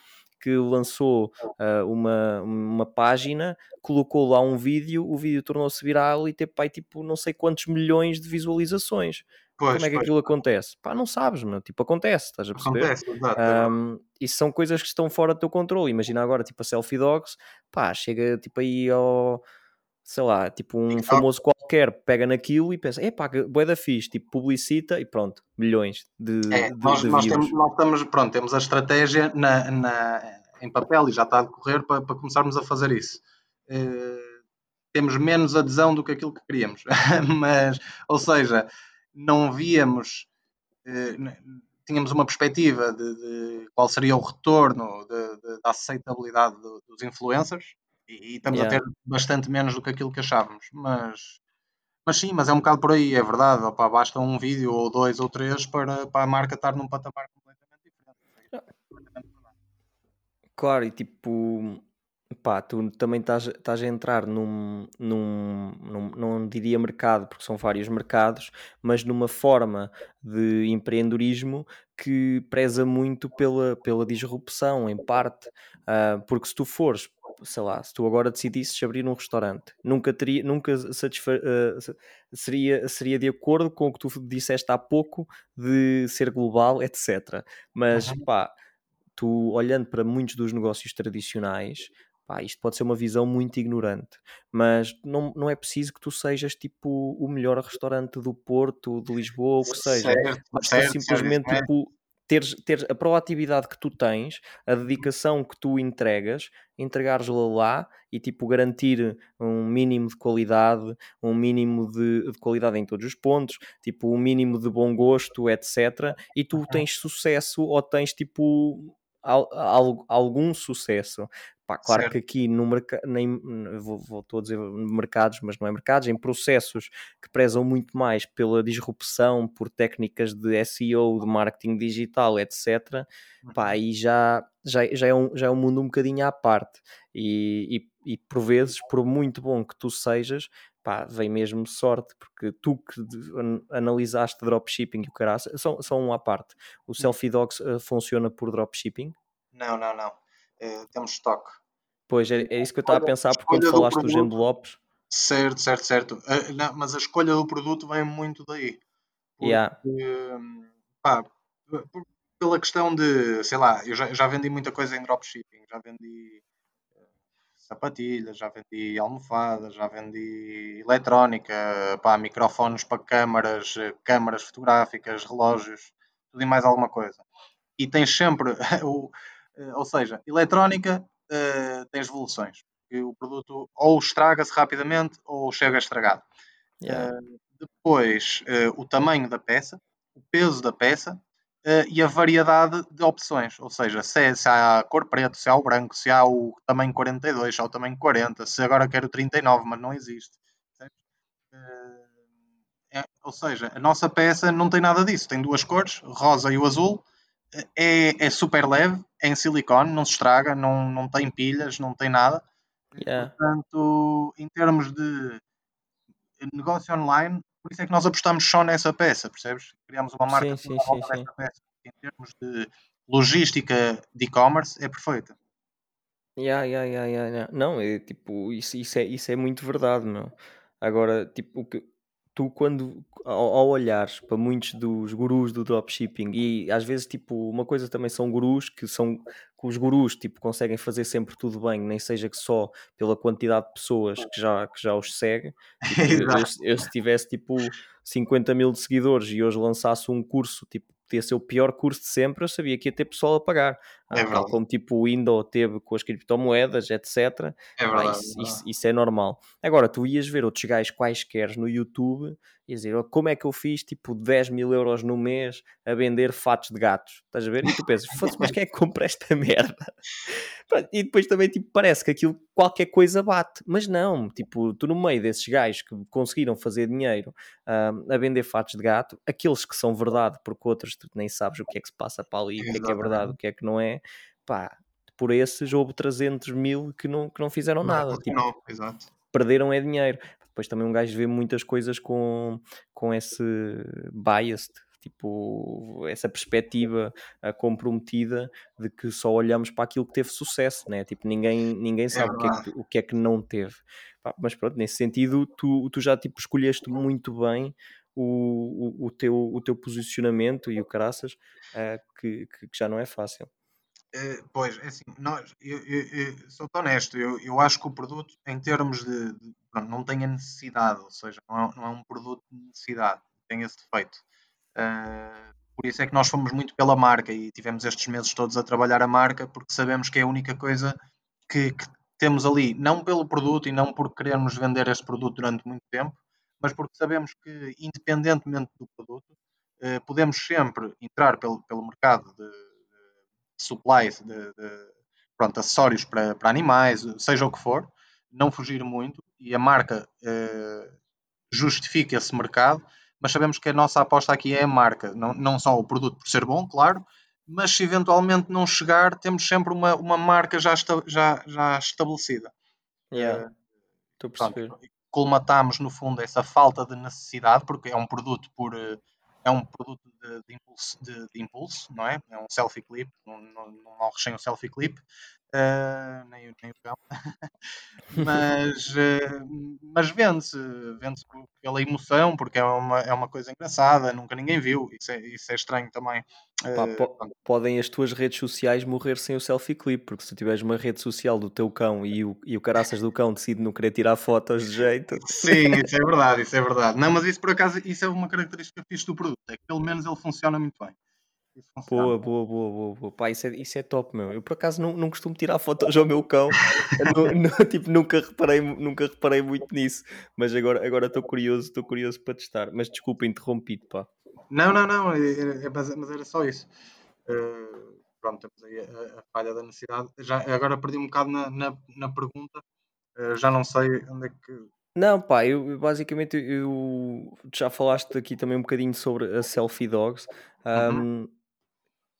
que lançou uh, uma, uma página, colocou lá um vídeo, o vídeo tornou-se viral e teve pai, tipo não sei quantos milhões de visualizações. Pois, Como é que pois. aquilo acontece? Pá, não sabes, meu. Tipo, acontece, estás a perceber? Acontece, exato. Um, e são coisas que estão fora do teu controle. Imagina agora, tipo, a Selfie Dogs, pá, chega tipo aí ao sei lá, tipo um TikTok. famoso qualquer pega naquilo e pensa, epá, boé da fixe, tipo publicita e pronto, milhões de, é, de, nós, de nós, temos, nós estamos, pronto, temos a estratégia na, na, em papel e já está a decorrer para, para começarmos a fazer isso. Uh, temos menos adesão do que aquilo que queríamos, mas, ou seja, não víamos, uh, tínhamos uma perspectiva de, de, qual seria o retorno de, de, da aceitabilidade dos influencers, e, e estamos yeah. a ter bastante menos do que aquilo que achávamos. Mas, mas sim, mas é um bocado por aí, é verdade. Opa, basta um vídeo ou dois ou três para, para a marca estar num patamar completamente diferente. Claro, e tipo, pá, tu também estás, estás a entrar num, num, num, não diria mercado, porque são vários mercados, mas numa forma de empreendedorismo que preza muito pela, pela disrupção, em parte, uh, porque se tu fores sei lá, se tu agora decidisses abrir um restaurante, nunca teria, nunca satisfa uh, seria, seria de acordo com o que tu disseste há pouco de ser global, etc. Mas uhum. pá, tu olhando para muitos dos negócios tradicionais, pá, isto pode ser uma visão muito ignorante, mas não, não é preciso que tu sejas tipo o melhor restaurante do Porto, de Lisboa, ou o que seja. Certo, certo, simplesmente certo, tipo, teres, teres a proatividade que tu tens, a dedicação que tu entregas, entregares-la lá e tipo garantir um mínimo de qualidade, um mínimo de, de, qualidade em todos os pontos, tipo um mínimo de bom gosto, etc. E tu tens sucesso ou tens tipo al, al, algum sucesso. Pá, claro certo. que aqui no mercado, nem vou, vou a dizer mercados, mas não é mercados, em processos que prezam muito mais pela disrupção, por técnicas de SEO, de marketing digital, etc. Pá, uhum. aí já, já, já, é um, já é um mundo um bocadinho à parte. E, e, e por vezes, por muito bom que tu sejas, pá, vem mesmo sorte, porque tu que analisaste dropshipping e o caralho, são, são um à parte. O hum. Selfie Dogs uh, funciona por dropshipping? Não, não, não. Uh, temos estoque. Pois, é, é isso que eu estava a pensar, porque quando falaste do dos envelopes. Certo, certo, certo. Uh, não, mas a escolha do produto vem muito daí. Porque, yeah. pá, pela questão de, sei lá, eu já, já vendi muita coisa em dropshipping, já vendi eh, sapatilhas, já vendi almofadas, já vendi eletrónica, pá, microfones para câmaras, eh, câmaras fotográficas, relógios, tudo e mais alguma coisa. E tens sempre, o, ou seja, eletrónica uh, tens evoluções. O produto ou estraga-se rapidamente ou chega estragado. Yeah. Uh, depois, uh, o tamanho da peça, o peso da peça e a variedade de opções. Ou seja, se, é, se há a cor preto, se há o branco, se há o tamanho 42, se há o tamanho 40, se agora quero 39, mas não existe. É, ou seja, a nossa peça não tem nada disso. Tem duas cores, rosa e o azul, é, é super leve, é em silicone, não se estraga, não, não tem pilhas, não tem nada. Yeah. Portanto, em termos de negócio online, por isso é que nós apostamos só nessa peça, percebes? Criamos uma marca sim, sim, sim, sim. peça. Em termos de logística de e-commerce, é perfeita. Yeah, yeah, yeah, yeah. Não, é tipo, isso, isso, é, isso é muito verdade, meu. Agora, tipo, o que, tu quando ao, ao olhares para muitos dos gurus do dropshipping e às vezes tipo uma coisa também são gurus que são que os gurus tipo conseguem fazer sempre tudo bem nem seja que só pela quantidade de pessoas que já que já os segue tipo, eu, eu, se tivesse tipo 50 mil de seguidores e hoje lançasse um curso tipo podia ser o pior curso de sempre, eu sabia que ia ter pessoal a pagar. É tal como tipo o Indo teve com as criptomoedas, etc. É verdade. isso, isso- isso é normal. Agora, tu ias ver outros gajos quaisquer no YouTube e dizer "Oh, como é que eu fiz tipo 10 mil euros no mês a vender fatos de gatos, estás a ver? E tu pensas, "Foda-se, mas quem é que compra esta merda? E depois também tipo, parece que aquilo qualquer coisa bate, mas não, tipo, tu no meio desses gajos que conseguiram fazer dinheiro ah, a vender fatos de gato, aqueles que são verdade, porque outros tu nem sabes o que é que se passa para ali, o que é que é verdade, o que é que não é, pá, por esses houve 300 mil que não, que não fizeram Não é nada, tipo, funcionou, exato. perderam é dinheiro. Depois também um gajo vê muitas coisas com, com esse biased, tipo, essa perspectiva ah, comprometida de que só olhamos para aquilo que teve sucesso, né? Tipo, ninguém, ninguém sabe o, que é que, o que é que não teve. Mas pronto, nesse sentido, tu, tu já tipo, escolheste muito bem o, o, o, teu, o teu posicionamento e o caraças, ah, que, que, que já não é fácil. Eh, pois, é assim, nós, eu, eu, eu sou honesto, eu, eu acho que o produto, em termos de, de- pronto, não tem a necessidade, ou seja, não é, não é um produto de necessidade, tem esse defeito. Eh, por isso é que nós fomos muito pela marca e tivemos estes meses todos a trabalhar a marca, porque sabemos que é a única coisa que, que temos ali, não pelo produto e não por querermos vender este produto durante muito tempo, mas porque sabemos que, independentemente do produto, eh, podemos sempre entrar pelo, pelo mercado de, de supplies, de, de, pronto, acessórios para, para animais, seja o que for, não fugir muito e a marca eh, justifica esse mercado, mas sabemos que a nossa aposta aqui é a marca, não, não só o produto por ser bom, claro, mas se eventualmente não chegar, temos sempre uma, uma marca já, esta, já, já estabelecida. Yeah, estou a Pronto, perceber. colmatamos no fundo essa falta de necessidade, porque é um produto por eh, é um produto de, de impulso, de, de impulso, não é? É um selfie clip, não, não, não sem um selfie clip, eh, nem, o- nem o cão. mas, eh, mas vende-se, vende-se pela emoção, porque é uma, é uma coisa engraçada, nunca ninguém viu, isso é, isso é estranho também. Pá, Eh, po- pronto. podem as tuas redes sociais morrer sem o selfie clip, porque se tiveres uma rede social do teu cão e o, e o caraças do cão decide não querer tirar fotos de jeito, Sim, isso é verdade, isso é verdade. Não, mas isso por acaso, isso é uma característica fixe do produto, é que pelo menos ele funciona muito bem. Boa, boa, boa, boa, boa. Pá, isso é, isso é top, meu. Eu por acaso não, não costumo tirar fotos ao meu cão, nu- nu- tipo, nunca reparei, nunca reparei muito nisso, mas agora agora estou curioso, estou curioso para testar. Mas desculpa, interrompi-te, pá. Não, não, não, é- é- mas, mas era só isso. Eh, pronto, temos aí a, a falha da necessidade. Já, agora perdi um bocado na, na, na pergunta, Eh, já não sei onde é que. Não, pá, eu eu basicamente eu tu já falaste aqui também um bocadinho sobre a Selfie Dogs. Uhum, Ahm,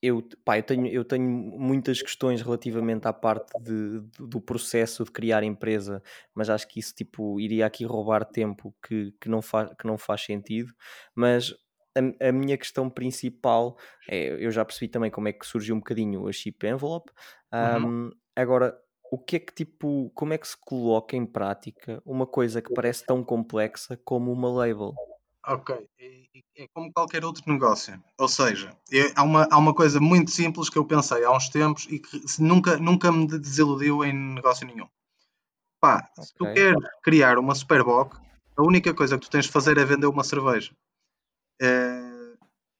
eu, pá, eu tenho, eu tenho muitas questões relativamente à parte de- do do processo de criar empresa, mas acho que isso tipo, iria aqui roubar tempo que, que, não, faz, que não faz sentido. Mas a, a minha questão principal é, eu já percebi também como é que surgiu um bocadinho a Chip Envelope. uhum. Ahm, agora, o que é que tipo, como é que se coloca em prática uma coisa que parece tão complexa como uma label? Ok, é, é como qualquer outro negócio. Ou seja, é- há, uma, há uma coisa muito simples que eu pensei há uns tempos e que nunca, nunca me desiludiu em negócio nenhum. Pá, se tu queres criar uma Superboc, a única coisa que tu tens de fazer é vender uma cerveja. Eh,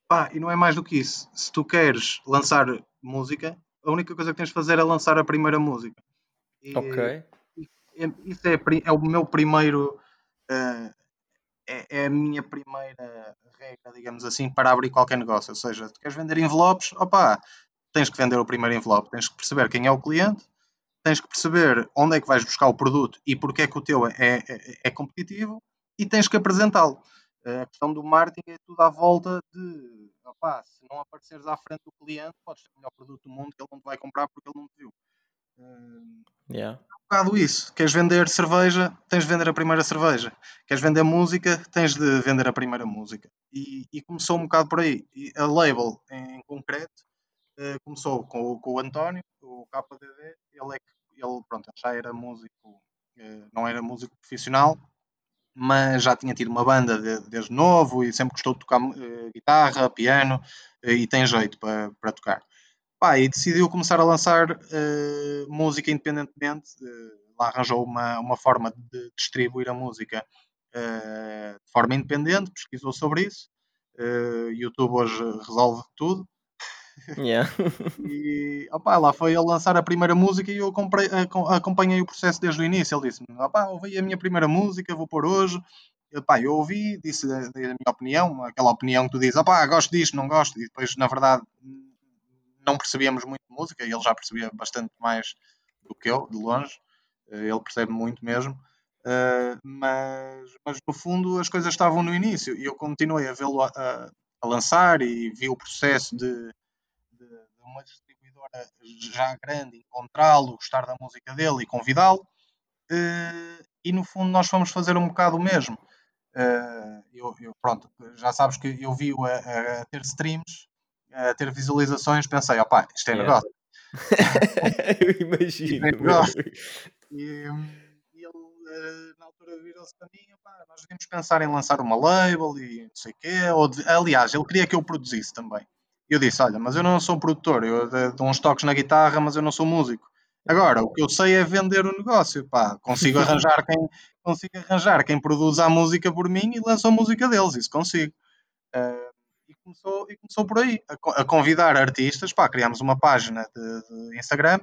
pá, e não é mais do que isso. Se tu queres lançar música, a única coisa que tens de fazer é lançar a primeira música. E, isso é, é o meu primeiro. eh, é, é a minha primeira regra, digamos assim, para abrir qualquer negócio. Ou seja, tu queres vender envelopes, opá, tens que vender o primeiro envelope, tens que perceber quem é o cliente, tens que perceber onde é que vais buscar o produto e porque é que o teu é, é, é competitivo e tens que apresentá-lo. A questão do marketing é tudo à volta de opá, se não apareceres à frente do cliente, podes ter o melhor produto do mundo que ele não te vai comprar porque ele não te viu. Hum, yeah. um bocado isso. Queres vender cerveja, tens de vender a primeira cerveja. Queres vender música, tens de vender a primeira música. E, e começou um bocado por aí. E a label, em concreto, eh, começou com, o- com o António, o KDD. Ele, é que, ele, pronto, já era músico, eh, não era músico profissional, mas já tinha tido uma banda de- desde novo e sempre gostou de tocar eh, guitarra, piano e tem jeito para, para tocar. Pá, e decidiu começar a lançar eh, música independentemente. eh, lá arranjou uma, uma forma de distribuir a música eh, de forma independente, pesquisou sobre isso. YouTube hoje resolve tudo. Yeah. E opá, lá foi ele lançar a primeira música e eu comprei, acom- acompanhei o processo desde o início. Ele disse-me: opá, ouvi a minha primeira música, vou pôr hoje. Eu, pá, eu ouvi, disse a, a minha opinião, aquela opinião que tu dizes: opá, gosto disto, não gosto. E depois, na verdade, não percebíamos muito música ele já percebia bastante mais do que eu, de longe. Eh, Ele percebe muito mesmo. Uh, mas, mas no fundo as coisas estavam no início e eu continuei a vê-lo a, a- a lançar e vi o processo de, de- de uma distribuidora já grande encontrá-lo, gostar da música dele e convidá-lo. Uh, e no fundo nós fomos fazer um bocado o mesmo. Uh, eu, eu- pronto, já sabes que eu vi-o a- a ter streams, a ter visualizações, pensei, opá, isto é Yeah. negócio. eu imagino. é negócio. E, e ele, eh, na altura, virou-se para mim: "Epá, nós devíamos pensar em lançar uma label e não sei o quê. Ou aliás, ele queria que eu produzisse também. E eu disse: Olha, mas eu não sou produtor, eu de- dou uns toques na guitarra, mas eu não sou músico. Agora, o que eu sei é vender o negócio. Pá, consigo arranjar quem, consigo arranjar quem produz a música por mim e lança a música deles, isso consigo. Eh, e, começou, e começou por aí, a, a convidar artistas. Pá, criámos uma página de, de Instagram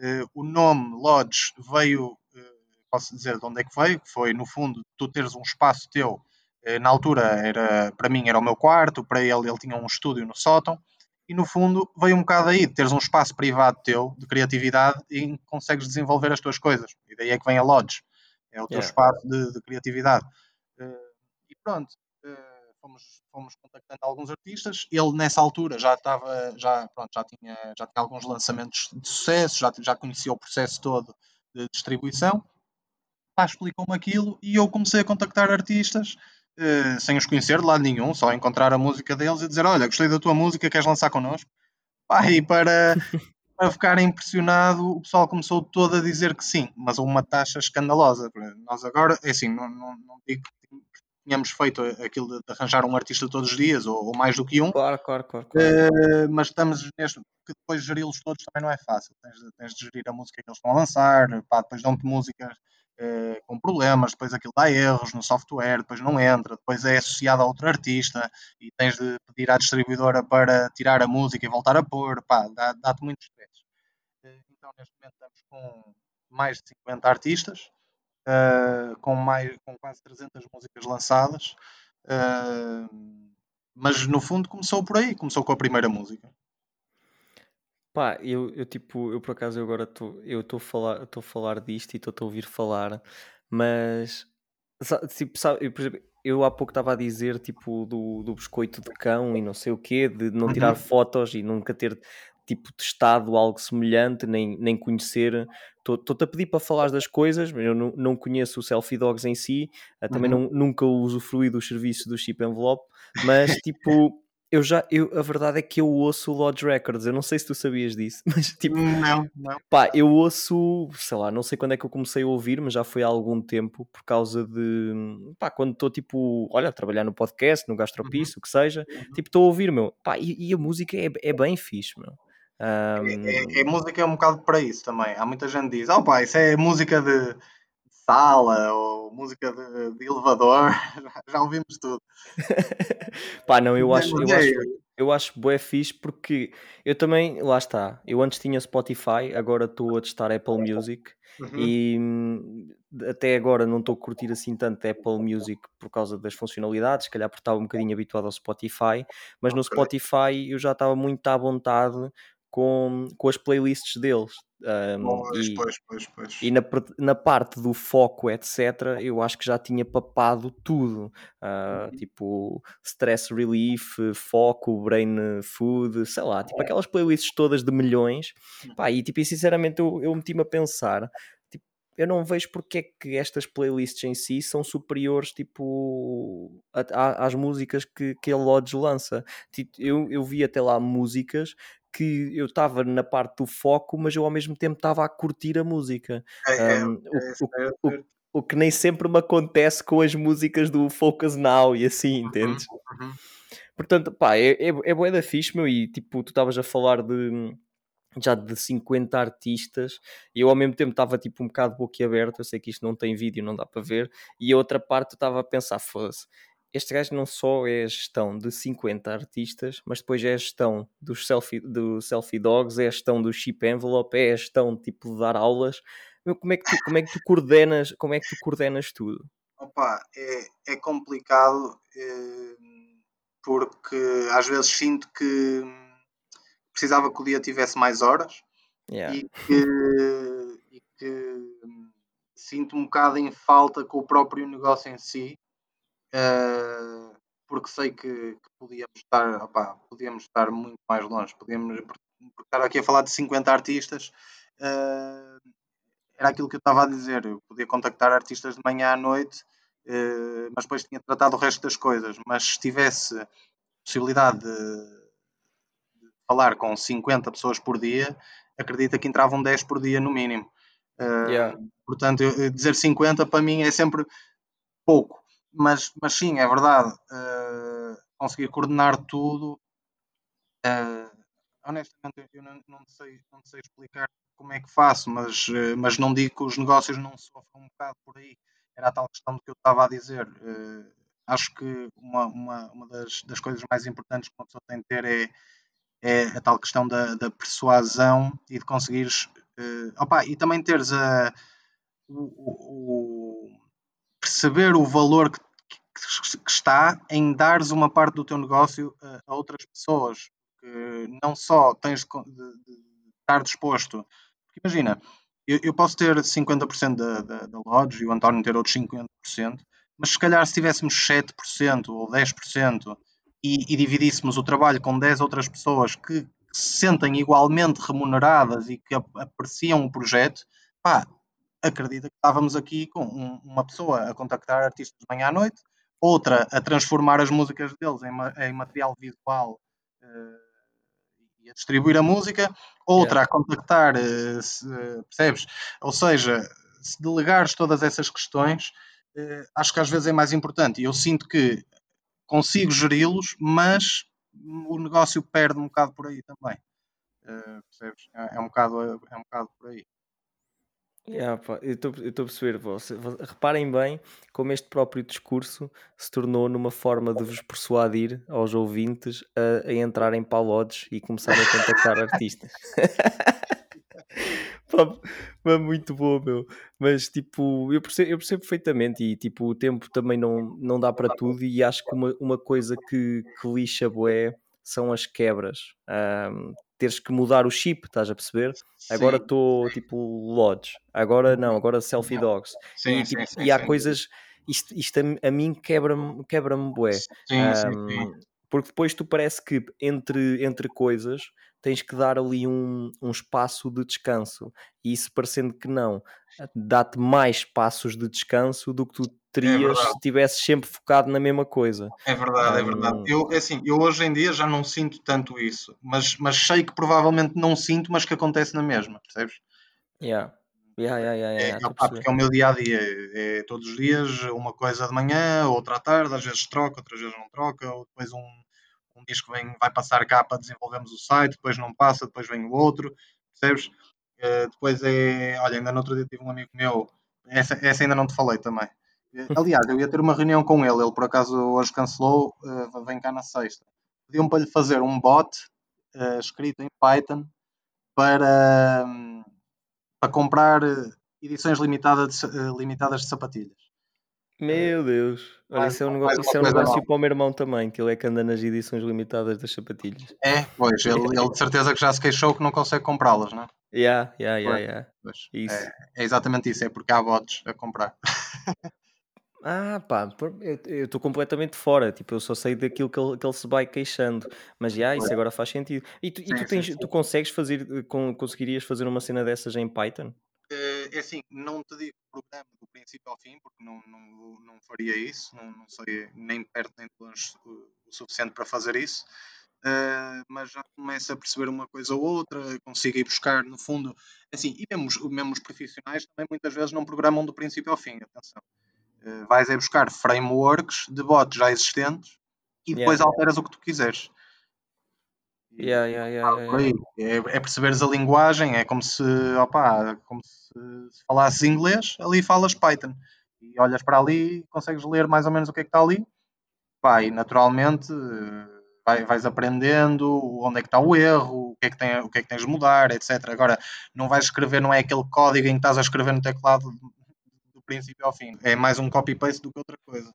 eh, o nome Lodge veio, eh, posso dizer de onde é que veio, que foi no fundo tu teres um espaço teu, eh, na altura era, para mim era o meu quarto, para ele ele tinha um estúdio no sótão, e no fundo veio um bocado aí, de teres um espaço privado teu, de criatividade, em que consegues desenvolver as tuas coisas, e daí é que vem a Lodge, é o teu Yeah. espaço de, de criatividade. E pronto, fomos, fomos contactando alguns artistas. Ele nessa altura já estava, já, pronto, já tinha, já tinha alguns lançamentos de sucesso, já, já conhecia o processo todo de distribuição. Pá, explicou-me aquilo e eu comecei a contactar artistas eh, sem os conhecer de lado nenhum, só encontrar a música deles e dizer: Olha, gostei da tua música, queres lançar connosco? Pá, e para, para ficar impressionado, o pessoal começou todo a dizer que sim, mas a uma taxa escandalosa. Nós agora, é assim, não, não, não digo que tínhamos feito aquilo de, de arranjar um artista todos os dias, ou, ou mais do que um, Claro, claro, claro. claro. eh, mas estamos neste, que depois geri-los todos também não é fácil. Tens de, tens de gerir a música que eles estão a lançar, pá, depois dão-te músicas eh, com problemas, depois aquilo dá erros no software, depois não entra, depois é associado a outro artista e tens de pedir à distribuidora para tirar a música e voltar a pôr, pá, dá- dá-te muito estresse. Eh, Então neste momento estamos com mais de 50 artistas, eh, com, mais, com quase 300 músicas lançadas, eh, mas no fundo começou por aí, começou com a primeira música. Pá, eu, eu tipo, eu por acaso eu agora estou eu estou a falar, estou a falar disto e estou a ouvir falar, mas tipo, sabe, eu, por exemplo, eu há pouco estava a dizer tipo do, do biscoito de cão e não sei o quê, de não tirar Uhum. fotos e nunca ter tipo testado algo semelhante, nem, nem conhecer. Estou-te a pedir para falar das coisas, mas eu não, não conheço o Selfie Dogs em si, eh, também Uhum. não, nunca usufruí dos serviços do Chip Envelope, mas tipo. Eu já, eu, a verdade é que eu ouço o Lodge Records, eu não sei se tu sabias disso, mas tipo, Não, não. Pá, eu ouço, sei lá, não sei quando é que eu comecei a ouvir, mas já foi há algum tempo, por causa de, pá, quando estou tipo, olha, a trabalhar no podcast, no Gastropice, o que seja, Uhum. tipo, estou a ouvir, meu, pá, e, e a música é, é bem fixe, meu. É, Ahm, é- é música é um bocado para isso também. Há muita gente que diz, oh pá, isso é música de sala ou música de, de elevador. Já ouvimos tudo. pá, não, eu acho, eu é, acho, eu acho bué fixe porque eu também, lá está, eu antes tinha Spotify, agora estou a testar Apple Music Uhum. e hum, até agora não estou a curtir assim tanto Apple Music por causa das funcionalidades, se calhar porque estava um bocadinho habituado ao Spotify, mas no. Spotify eu já estava muito à vontade com, com as playlists deles. Um, Pois, e, pois, pois, pois. e na, na parte do foco, etc., eu acho que já tinha papado tudo. Uhum. Tipo, stress relief, foco, brain food, sei lá, tipo aquelas playlists todas de milhões. Pá, e tipo, e sinceramente eu, eu meti-me a pensar, tipo, eu não vejo porque é que estas playlists em si são superiores, tipo, a- a- às músicas que, que a Lodge lança. Tipo, eu, eu vi até lá músicas que eu estava na parte do foco, mas eu ao mesmo tempo estava a curtir a música. É, é, Um, é o, o, certo. o, o que nem sempre me acontece com as músicas do Focus Now e assim, entendes? Uhum. Portanto, pá, é, é, é bué da fixe, meu, e tipo, tu estavas a falar de já de 50 artistas e eu ao mesmo tempo estava tipo um bocado boquiaberto, eu sei que isto não tem vídeo, não dá para ver, e a outra parte eu estava a pensar, foda-se, este gajo não só é a gestão de 50 artistas, mas depois é a gestão dos selfie, do selfie dogs, é a gestão do chip envelope, é a gestão tipo de dar aulas. Como é que tu, como é que tu coordenas, como é que tu coordenas tudo? Opa, é, é complicado eh, porque às vezes sinto que precisava que o dia tivesse mais horas Yeah. e que, e que sinto um bocado em falta com o próprio negócio em si, eh, porque sei que, que podíamos estar, opá, podíamos estar muito mais longe, podíamos estar aqui a falar de 50 artistas. eh, era aquilo que eu estava a dizer, eu podia contactar artistas de manhã à noite, eh, mas depois tinha tratado o resto das coisas. Mas se tivesse possibilidade de, de falar com 50 pessoas por dia, acredita que entravam 10 por dia no mínimo. Uh, Yeah. Portanto, eu- dizer 50 para mim é sempre pouco. Mas, mas sim, é verdade. uh, conseguir coordenar tudo. uh, honestamente, eu não, não, sei, não sei explicar como é que faço, mas, uh, mas não digo que os negócios não sofram um bocado por aí. Era a tal questão que eu estava a dizer. Acho que uma, uma, uma das, das coisas mais importantes que uma pessoa tem de ter é, é a tal questão da, da persuasão e de conseguires. Opa, e também teres a, o, o- perceber o valor que, que- que está em dares uma parte do teu negócio a, a outras pessoas. Que não só tens de, de- de estar disposto. Porque imagina, eu, eu posso ter 50% da, da, da Lodge e o António ter outros 50%, mas se calhar se tivéssemos 7% ou 10% e, e dividíssemos o trabalho com 10 outras pessoas que se sentem igualmente remuneradas e que ap- apreciam o projeto, pá, acredita que estávamos aqui com um- uma pessoa a contactar artistas de manhã à noite, outra a transformar as músicas deles em, em material visual eh, e a distribuir a música, outra a contactar, eh, se- eh, percebes? Ou seja, se delegares todas essas questões, acho que às vezes é mais importante. E eu sinto que consigo geri-los, mas o negócio perde um bocado por aí também. Percebes? É, é um bocado, é um bocado por aí. Yeah, pá, eu estou a perceber, você, vo- reparem bem como este próprio discurso se tornou numa forma de vos persuadir aos ouvintes a, a entrarem para a Lodge e começarem a contactar artistas. Pá, muito bom, meu. Mas tipo, eu percebo, eu percebo perfeitamente e tipo, o tempo também não, não dá para tudo e acho que uma, uma coisa que, que lixa bué são as quebras. Ahm, teres que mudar o chip, estás a perceber? Agora Sim. estou tipo Lodge, agora não, agora Selfie Dogs. Sim, e, sim, tipo, e há coisas, isto, isto a, a mim quebra-me quebra bué. Sim, sim, sim. Ahm, porque depois tu parece que entre, entre coisas tens que dar ali um, um espaço de descanso. E isso parecendo que não, dá-te mais espaços de descanso do que tu terias verdade. se estivesses sempre focado na mesma coisa. É verdade, é verdade. Eu, é assim, eu hoje em dia já não sinto tanto isso, mas, mas sei que provavelmente não sinto, mas que acontece na mesma, percebes? Yeah. Yeah, yeah, yeah, É, yeah, opá, perceber. porque é o meu dia a dia, é, todos os dias, uma coisa de manhã, outra à tarde, às vezes troca, outras vezes não troca, ou depois um, um disco vem, vai passar cá para desenvolvermos o site, depois não passa, depois vem o outro, percebes? Eh, depois é, olha, ainda no outro dia tive um amigo meu, essa, essa ainda não te falei também. Eh, Aliás, eu ia ter uma reunião com ele, ele por acaso hoje cancelou, eh, vem cá na sexta. Pediu-me para lhe fazer um bot escrito em Python para, hum, para comprar edições limitadas limitadas de sapatilhas. Meu Deus, olha, isso é um, negócio, isso é um negócio para o meu irmão também, que ele é que anda nas edições limitadas das sapatilhas. É, pois, ele, ele de certeza que já se queixou que não consegue comprá-las, não é? Yeah, yeah, yeah, yeah. Pois, Isso. É, é exatamente isso, é porque há bots a comprar. Ah, pá, eu estou completamente fora. Tipo, eu só sei daquilo que ele, que ele se vai queixando. Mas já, isso agora faz sentido. E tu, e Sim, tu, sim, tens, sim. tu consegues fazer, conseguirias fazer uma cena dessas em Python? Eh, É assim, não te digo programa do princípio ao fim, porque não, não, não faria isso, não, não sei nem perto nem de longe o, o suficiente para fazer isso, Eh, mas já começo a perceber uma coisa ou outra, consigo ir buscar, no fundo, assim, e mesmo os, mesmo os profissionais também muitas vezes não programam do princípio ao fim, atenção. Eh, vais é buscar frameworks de bots já existentes e depois Yeah. alteras o que tu quiseres. Yeah, yeah, yeah, yeah. É, é perceberes a linguagem, é como se, opa, como se, se falasses inglês, ali falas Python. E olhas para ali e consegues ler mais ou menos o que é que está ali Pá, e naturalmente eh, vai, vais aprendendo onde é que está o erro, o que é que, tem, o que é que tens de mudar, etc. Agora, não vais escrever, não é aquele código em que estás a escrever no teclado do princípio ao fim. É mais um copy-paste do que outra coisa.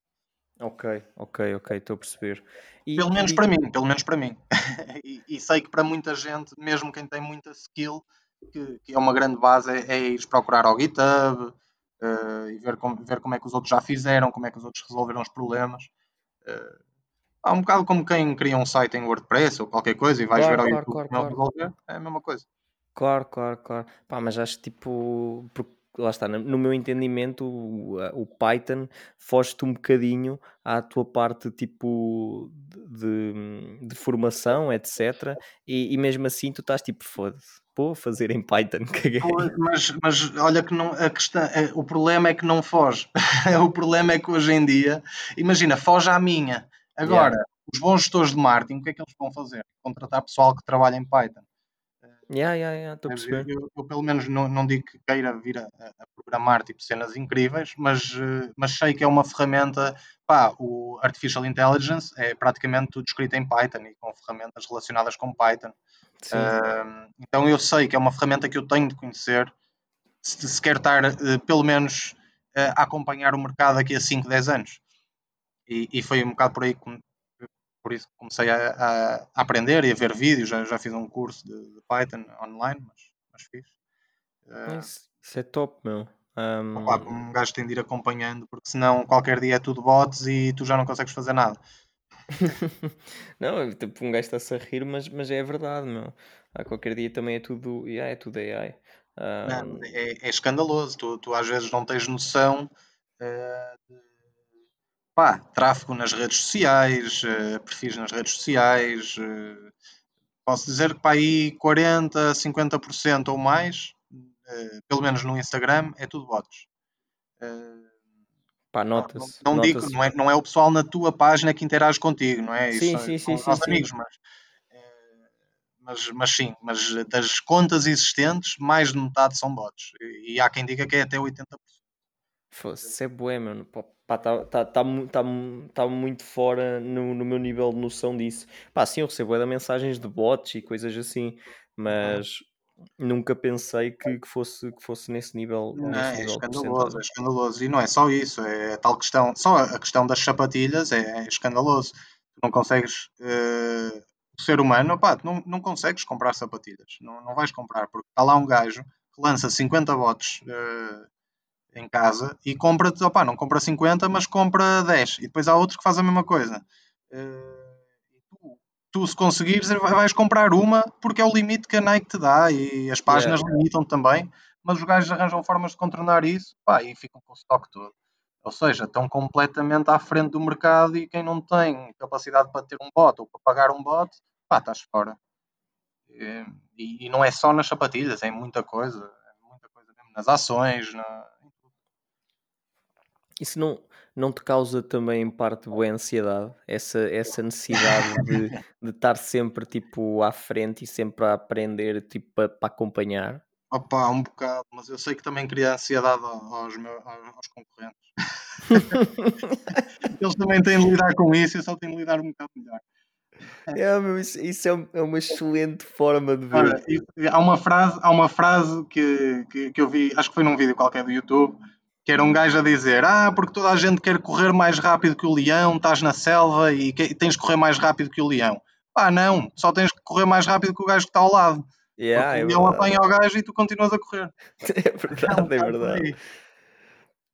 Ok, ok, ok, estou a perceber. E, Pelo menos e- para mim, pelo menos para mim. e, e sei que para muita gente, mesmo quem tem muita skill, que, que é uma grande base, é, é ir procurar ao GitHub eh, e ver como, ver como é que os outros já fizeram, como é que os outros resolveram os problemas. Eh, há um bocado como quem cria um site em WordPress ou qualquer coisa e vais Claro, ver ao claro, YouTube claro, como claro. resolver, é a mesma coisa. Claro, claro, claro. Pá, mas acho tipo, porque lá está, no- meu entendimento, o, Python foge-te um bocadinho à tua parte tipo de, de, formação, etc. E, e mesmo assim tu estás tipo, foda-se, vou fazer em Python, caguei. Mas, mas olha que não, a questão, é- o problema é que não foge. o problema é que hoje em dia, imagina, foge à minha. Agora, os bons gestores de marketing, o que é que eles vão fazer? Contratar pessoal que trabalha em Python. Yeah, yeah, yeah, estou a Mas perceber. Eu, eu, pelo menos não, não digo que queira vir a, a programar tipo cenas incríveis, mas, eh, mas sei que é uma ferramenta. Pá, o Artificial Intelligence é praticamente tudo escrito em Python e com ferramentas relacionadas com Python. Ahm, então eu sei que é uma ferramenta que eu tenho de conhecer se, se quer estar eh, pelo menos eh, a acompanhar o mercado daqui a 5, 10 anos. E, e foi um bocado por aí que por isso comecei a, a- a aprender e a ver vídeos. Já, já fiz um curso de, de Python online, mas, mas fiz. Eh, Isso, isso é top, meu. Ahm, opá, um gajo tem de ir acompanhando, porque senão qualquer dia é tudo bots e tu já não consegues fazer nada. Não, tipo, um gajo está-se a rir, mas, mas é verdade, meu. Ah, qualquer dia também é tudo, yeah, é tudo AI. Não, Ahm, é, é escandaloso. Tu, tu às vezes não tens noção eh, de pá, tráfego nas redes sociais, eh, perfis nas redes sociais. eh, posso dizer que para aí 40, 50% ou mais, eh, pelo menos no Instagram, é tudo bots. Pá, não, não, não digo, não é, não é o pessoal na tua página que interage contigo, não é? Isso Sim, são, sim, são sim, os sim, nossos sim. amigos, mas, mas, mas sim, mas das contas existentes, mais de metade são bots. E há quem diga que é até 80%. Isso é bué, mano. Pá, tá, tá, tá, tá, tá muito fora no, no meu nível de noção disso. Pá, sim, eu recebo bué de mensagens de bots e coisas assim, mas nunca pensei que, que fosse, que fosse nesse nível, Não, nesse é nível escandaloso, é escandaloso. E não é só isso, é a tal questão, só a questão das sapatilhas é, é escandaloso. Tu não consegues, o ser humano, pá, não, não consegues comprar sapatilhas, não, não vais comprar, porque está lá um gajo que lança 50 bots eh, em casa e compra-te, opá, não compra 50, mas compra 10. E depois há outros que fazem a mesma coisa. Eh, e tu, se conseguires, vais comprar uma porque é o limite que a Nike te dá e as páginas Yeah. limitam também, mas os gajos arranjam formas de contornar isso pá, e ficam com o estoque todo. Ou seja, estão completamente à frente do mercado e quem não tem capacidade para ter um bot ou para pagar um bot, pá, estás fora. E, e não é só nas sapatilhas, é muita coisa. É muita coisa mesmo, nas ações, na, Isso não, não te causa também em parte boa ansiedade? Essa, essa necessidade de, de estar sempre tipo à frente e sempre a aprender tipo para, para acompanhar? Opa, um bocado, mas eu sei que também cria ansiedade ao- aos, meus, aos concorrentes. Eles também têm de lidar com isso, eu só tenho de lidar um bocado melhor. É, meu, isso, é, é uma excelente forma de ver. e- há uma frase, há uma frase que, que, que eu vi, acho que foi num vídeo qualquer do YouTube, que era um gajo a dizer: Ah, porque toda a gente quer correr mais rápido que o leão, estás na selva e, que- e tens de correr mais rápido que o leão. Pá, não, só tens que correr mais rápido que o gajo que está ao lado. Yeah, é o leão verdade. apanha o gajo e tu continuas a correr. É É um verdade, é verdade.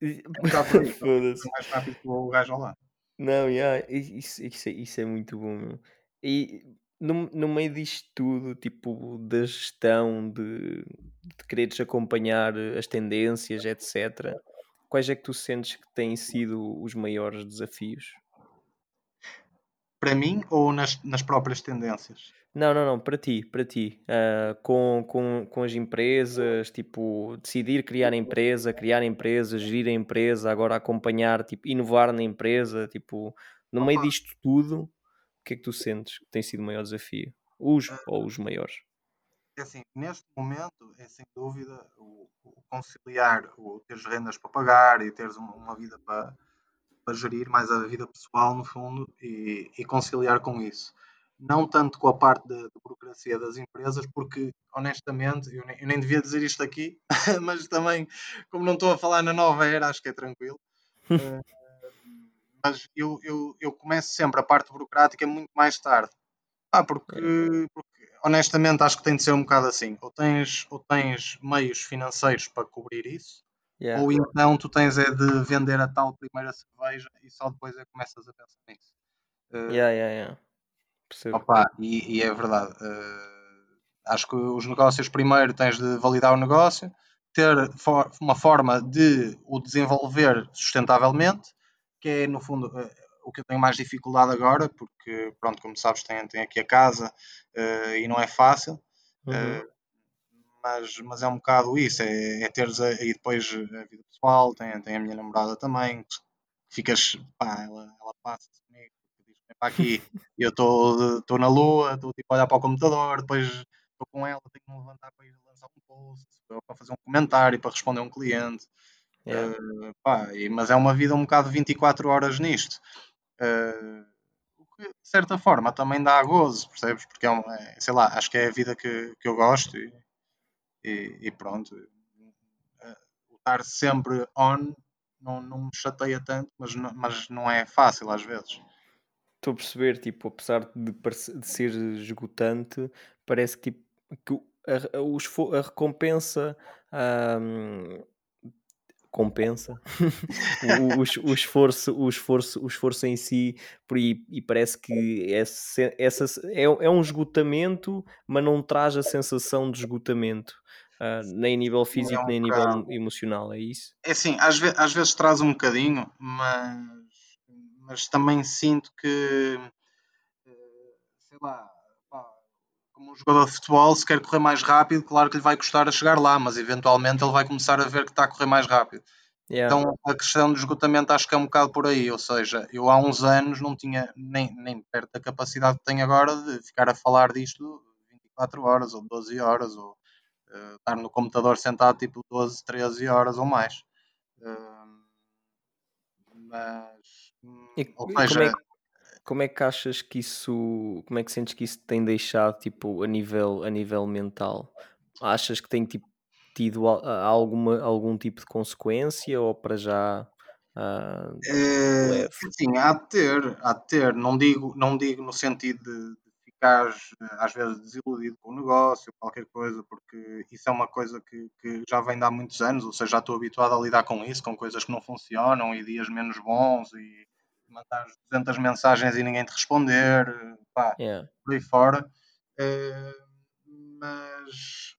É um por aí. Só Foda-se. mais rápido que o gajo ao lado. Não, yeah, i- isso, isso, é, isso é muito bom. meu. E no, no meio disto tudo, tipo, da gestão, de, de quereres acompanhar as tendências, etc., quais é que tu sentes que têm sido os maiores desafios? Para mim ou nas, nas próprias tendências? Não, não, não, para ti, para ti, ah, com, com, com as empresas, tipo, decidir criar empresa, criar empresa, gerir a empresa, agora acompanhar, tipo, inovar na empresa, tipo, no meio disto tudo, o que é que tu sentes que tem sido o maior desafio? Os ah, ou os maiores? Assim, neste momento é sem dúvida o, o conciliar o teres rendas para pagar e teres uma, uma vida para, para gerir mais a vida pessoal, no fundo, e, e conciliar com isso. Não tanto com a parte da burocracia das empresas, porque, honestamente, eu nem, eu nem devia dizer isto aqui, mas também, como não estou a falar na nova era, acho que é tranquilo. uh, mas eu, eu, eu começo sempre a parte burocrática muito mais tarde. Ah, porque, porque, honestamente acho que tem de ser um bocado assim. Ou tens, ou tens meios financeiros para cobrir isso, yeah. ou então tu tens é de vender a tal primeira cerveja e só depois é que começas a pensar nisso. Uh, yeah, yeah, yeah. Opa, e, e, é verdade. Uh, acho que os negócios primeiro tens de validar o negócio, ter for, uma forma de o desenvolver sustentavelmente, que é no fundo uh, o que eu tenho mais dificuldade agora, porque, pronto, como sabes, tenho, tenho aqui a casa uh, e não é fácil. Uhum. Uh, mas, mas é um bocado isso, é, é teres a, e depois a vida pessoal, tem, tem a minha namorada também, que ficas, pá, ela, ela passa comigo, diz para aqui, eu estou na lua, estou tipo a olhar para o computador, depois estou com ela, tenho que me levantar para ir lançar um post, para fazer um comentário, para responder a um cliente. Yeah. Uh, pá, e, mas é uma vida um bocado 24 horas nisto. Uh, o que de certa forma também dá gozo, percebes? Porque é, uma, é, sei lá, acho que é a vida que, que eu gosto e, e, e pronto. Uh, estar sempre on não, não me chateia tanto, mas não, mas não é fácil às vezes. Estou a perceber, tipo, apesar de, de ser esgotante, parece que, tipo, que a, a, a recompensa um, compensa o, o, o, esforço, o, esforço, o esforço em si e, e parece que essa, essa é, é um esgotamento, mas não traz a sensação de esgotamento. Uh, nem a nível físico, nem a nível emocional, é isso? É assim, às, ve às vezes traz um bocadinho, mas, mas também sinto que eh, sei lá, como um jogador de futebol, se quer correr mais rápido, claro que lhe vai custar a chegar lá, mas eventualmente ele vai começar a ver que está a correr mais rápido. Yeah. Então a questão do esgotamento acho que é um bocado por aí, ou seja, eu há uns anos não tinha nem, nem perto da capacidade que tenho agora de ficar a falar disto 24 horas ou 12 horas ou uh, estar no computador sentado tipo 12, 13 horas ou mais. Uh, mas, e, ou seja, como é, que, como é que achas que isso, como é que sentes que isso tem deixado, tipo, a nível, a nível mental? Achas que tem, tipo, tido alguma, algum tipo de consequência ou para já uh, é, sim, há de ter, há de ter. Não digo, não digo no sentido de, de ficar às vezes desiludido com o negócio, qualquer coisa, porque isso é uma coisa que, que já vem de há muitos anos, ou seja, já estou habituado a lidar com isso, com coisas que não funcionam e dias menos bons e mandar 200 mensagens e ninguém te responder, pá, yeah. por aí fora. Uh, mas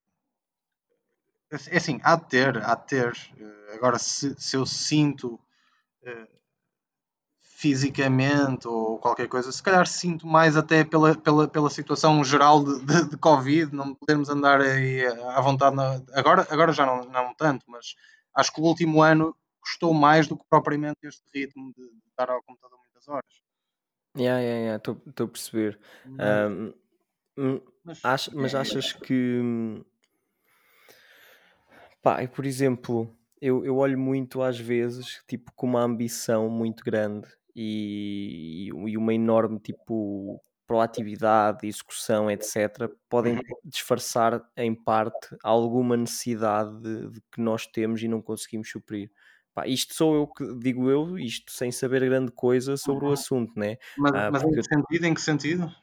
é assim, há de ter, há de ter. Uh, agora, se, se eu sinto uh, fisicamente ou qualquer coisa, se calhar sinto mais até pela, pela, pela situação geral de, de, de Covid, não podermos andar aí à vontade. Na, agora, agora já não, não tanto, mas acho que o último ano custou mais do que propriamente este ritmo de, estar ao computador muitas horas. Yeah, yeah, yeah, estou a perceber. Mas, um, mas, ach, mas é, achas que. Pá, por exemplo, eu, eu olho muito às vezes tipo com uma ambição muito grande e, e uma enorme tipo proatividade, execução, etc., podem uhum. disfarçar em parte alguma necessidade de, de que nós temos e não conseguimos suprir. Pá, isto sou eu que digo eu, isto sem saber grande coisa sobre o assunto, né? Mas, ah, mas em que sentido? Em que sentido?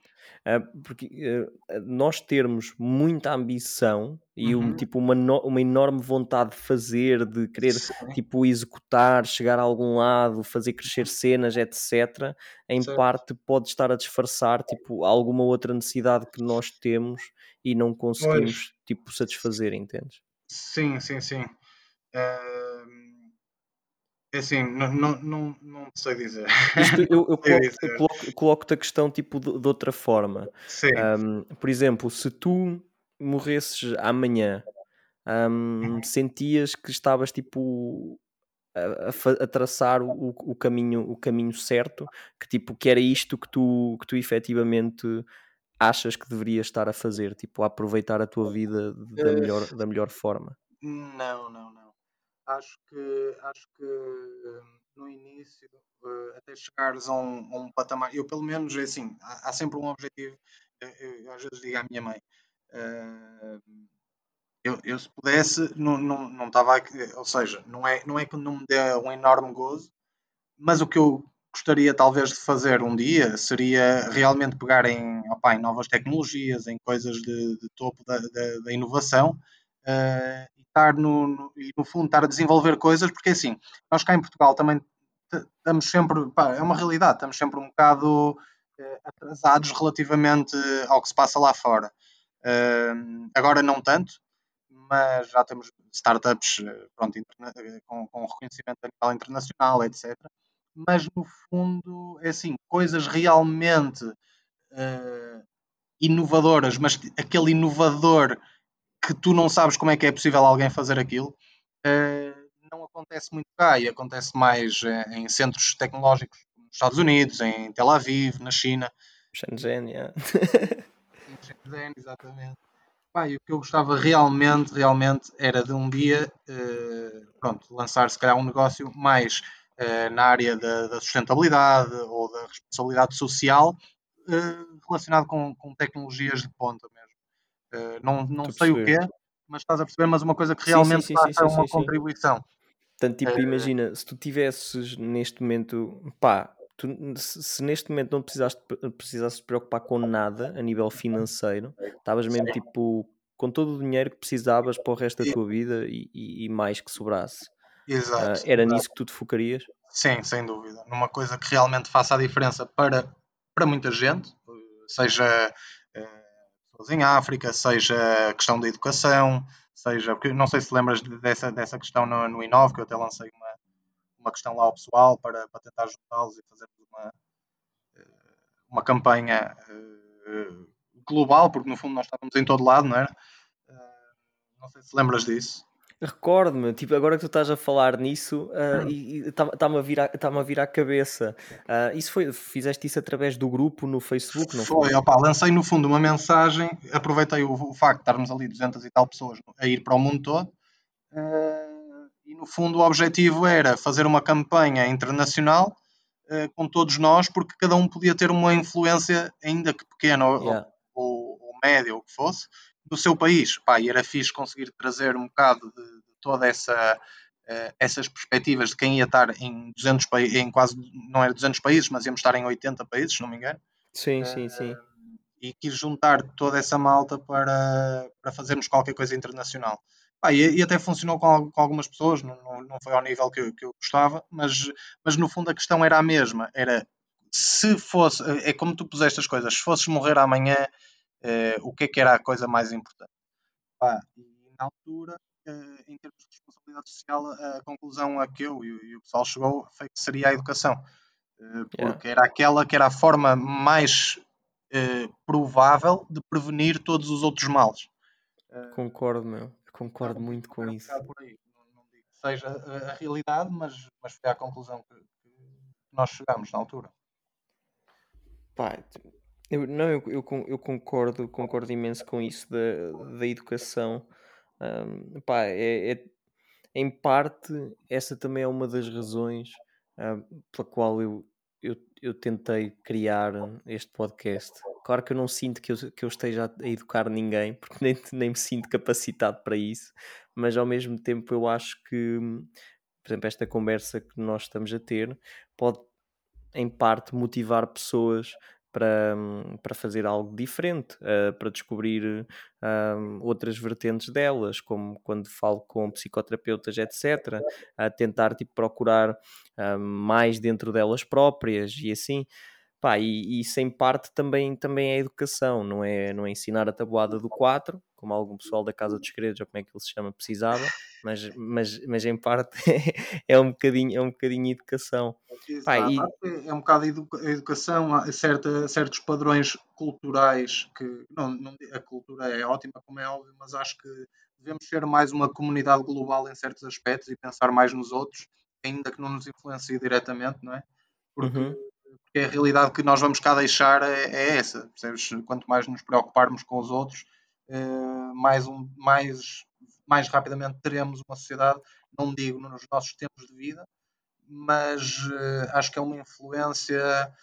Ah, porque uh, nós termos muita ambição e um, uhum. tipo uma, no, uma enorme vontade de fazer, de querer Sim. tipo executar, chegar a algum lado, fazer crescer cenas, etc. Em certo. parte pode estar a disfarçar tipo alguma outra necessidade que nós temos e não conseguimos pois. tipo satisfazer, entendes? Sim, sim, sim. Uh assim, não, não, não, não sei dizer. Isto eu, eu coloco-te coloco, coloco a questão tipo de, de outra forma. Sim. Um, por exemplo, se tu morresses amanhã, um, sentias que estavas tipo a, a, a traçar o, o, caminho, o caminho certo, que tipo que era isto que tu, que tu efetivamente achas que deverias estar a fazer, tipo a aproveitar a tua vida da melhor, da melhor forma? Não, não, não acho que, acho que no início, uh, até chegares a um, a um, patamar. Eu, pelo menos, é assim, há, há sempre um objetivo. Eu, eu, às vezes digo à minha mãe. Uh, eu, eu, se pudesse, não, não, não estava aqui, ou seja, não é, não é que não me dê um enorme gozo, mas o que eu gostaria talvez de fazer um dia seria realmente pegar em, opa, em novas tecnologias, em coisas de, de topo da, da, da inovação uh, estar no, no, e no fundo estar a desenvolver coisas, porque assim, nós cá em Portugal também estamos sempre, pá, é uma realidade, estamos sempre um bocado uh, atrasados relativamente ao que se passa lá fora. Uh, agora não tanto, mas já temos startups eh, pronto, eh, com, com reconhecimento a nível internacional, etc. Mas no fundo, é assim, coisas realmente uh, inovadoras, mas aquele inovador que tu não sabes como é que é possível alguém fazer aquilo, uh, não acontece muito cá e acontece mais em centros tecnológicos nos Estados Unidos, em Tel Aviv, na China. Shenzhen, yeah. Shenzhen, exatamente. Pá, e o que eu gostava realmente, realmente era de um dia uh, pronto, lançar se calhar um negócio mais na área da, da, sustentabilidade ou da responsabilidade social relacionado com, com, tecnologias de ponta mesmo. não não sei o quê, mas estás a perceber, mas uma coisa que realmente sim, sim, sim, faça uma contribuição. Portanto, tipo, imagina, se tu tivesses neste momento, pá, tu, se, neste momento não precisaste, precisasses te preocupar com nada a nível financeiro, estavas mesmo tipo com todo o dinheiro que precisavas para o resto da tua vida e, e, e mais que sobrasse. Exato. Uh, era exato. nisso que tu te focarias? Sim, sem dúvida. Numa coisa que realmente faça a diferença para, para muita gente, seja uh, pessoas em África, seja a questão da educação, seja. Porque não sei se lembras dessa, dessa questão no, no Inove, que eu até lancei uma, uma questão lá ao pessoal para, para tentar juntá-los e fazer uma, eh, uma campanha uh, global, porque no fundo nós estávamos em todo lado, não? Uh, não sei se lembras disso. Recordo-me, tipo, agora que tu estás a falar nisso, uh, e está-me a, vir a, tá a vir à cabeça. Uh, isso foi, fizeste isso através do grupo no Facebook, não foi? Foi, opa, lancei no fundo uma mensagem, aproveitei o, o, facto de estarmos ali 200 e tal pessoas a ir para o mundo todo, uh, e no fundo o objetivo era fazer uma campanha internacional com todos nós, porque cada um podia ter uma influência, ainda que pequena yeah. ou, ou média, ou o que fosse, do seu país. Pá, e era fixe conseguir trazer um bocado de, de toda essa uh, essas perspectivas de quem ia estar em 200 países, em quase, não era 200 países, mas íamos estar em 80 países, se não me engano. Sim, uh, sim, sim. E quis juntar toda essa malta para, para fazermos qualquer coisa internacional. Pá, e, e, até funcionou com, com algumas pessoas, não, não, não, foi ao nível que eu, que eu gostava, mas, mas no fundo a questão era a mesma, era se fosse, é como tu puseste as coisas, se fosses morrer amanhã, uh, o que é que era a coisa mais importante. Pá, e na altura, uh, em termos de responsabilidade social, a, conclusão a que eu e, e, o pessoal chegou foi que seria a educação. Uh, porque yeah. era aquela que era a forma mais provável de prevenir todos os outros males. concordo, meu. Concordo muito com isso. Não, não, digo que seja a, a realidade, mas, mas foi a conclusão que, que nós chegamos na altura. Pá, eu, não, eu, eu, eu concordo, concordo imenso com isso da, da educação. Um, pá, é, é, em parte, essa também é uma das razões um, pela qual eu, eu, eu tentei criar este podcast. Claro que eu não sinto que eu, que eu esteja a educar ninguém, porque nem, nem me sinto capacitado para isso, mas ao mesmo tempo eu acho que, por exemplo, esta conversa que nós estamos a ter pode, em parte, motivar pessoas para, para fazer algo diferente, uh, para descobrir uh, outras vertentes delas, como quando falo com psicoterapeutas, etc., a tentar tipo, procurar uh, mais dentro delas próprias e assim. Pá, e, e sem parte também, também é educação, não é, não é ensinar a tabuada do 4, como algum pessoal da Casa dos Segredos, ou como é que ele se chama, precisava, mas, mas, mas em parte é um bocadinho, é um bocadinho educação. Pá, e... É um bocado educa educação, há certa, certos padrões culturais que não, não, a cultura é ótima, como é óbvio, mas acho que devemos ser mais uma comunidade global em certos aspectos e pensar mais nos outros, ainda que não nos influencie diretamente, não é? Porque uhum porque a realidade que nós vamos cá deixar é, é essa, percebes? Quanto mais nos preocuparmos com os outros, mais, um, mais, mais rapidamente teremos uma sociedade, não digo nos nossos tempos de vida, mas uh, acho que é uma influência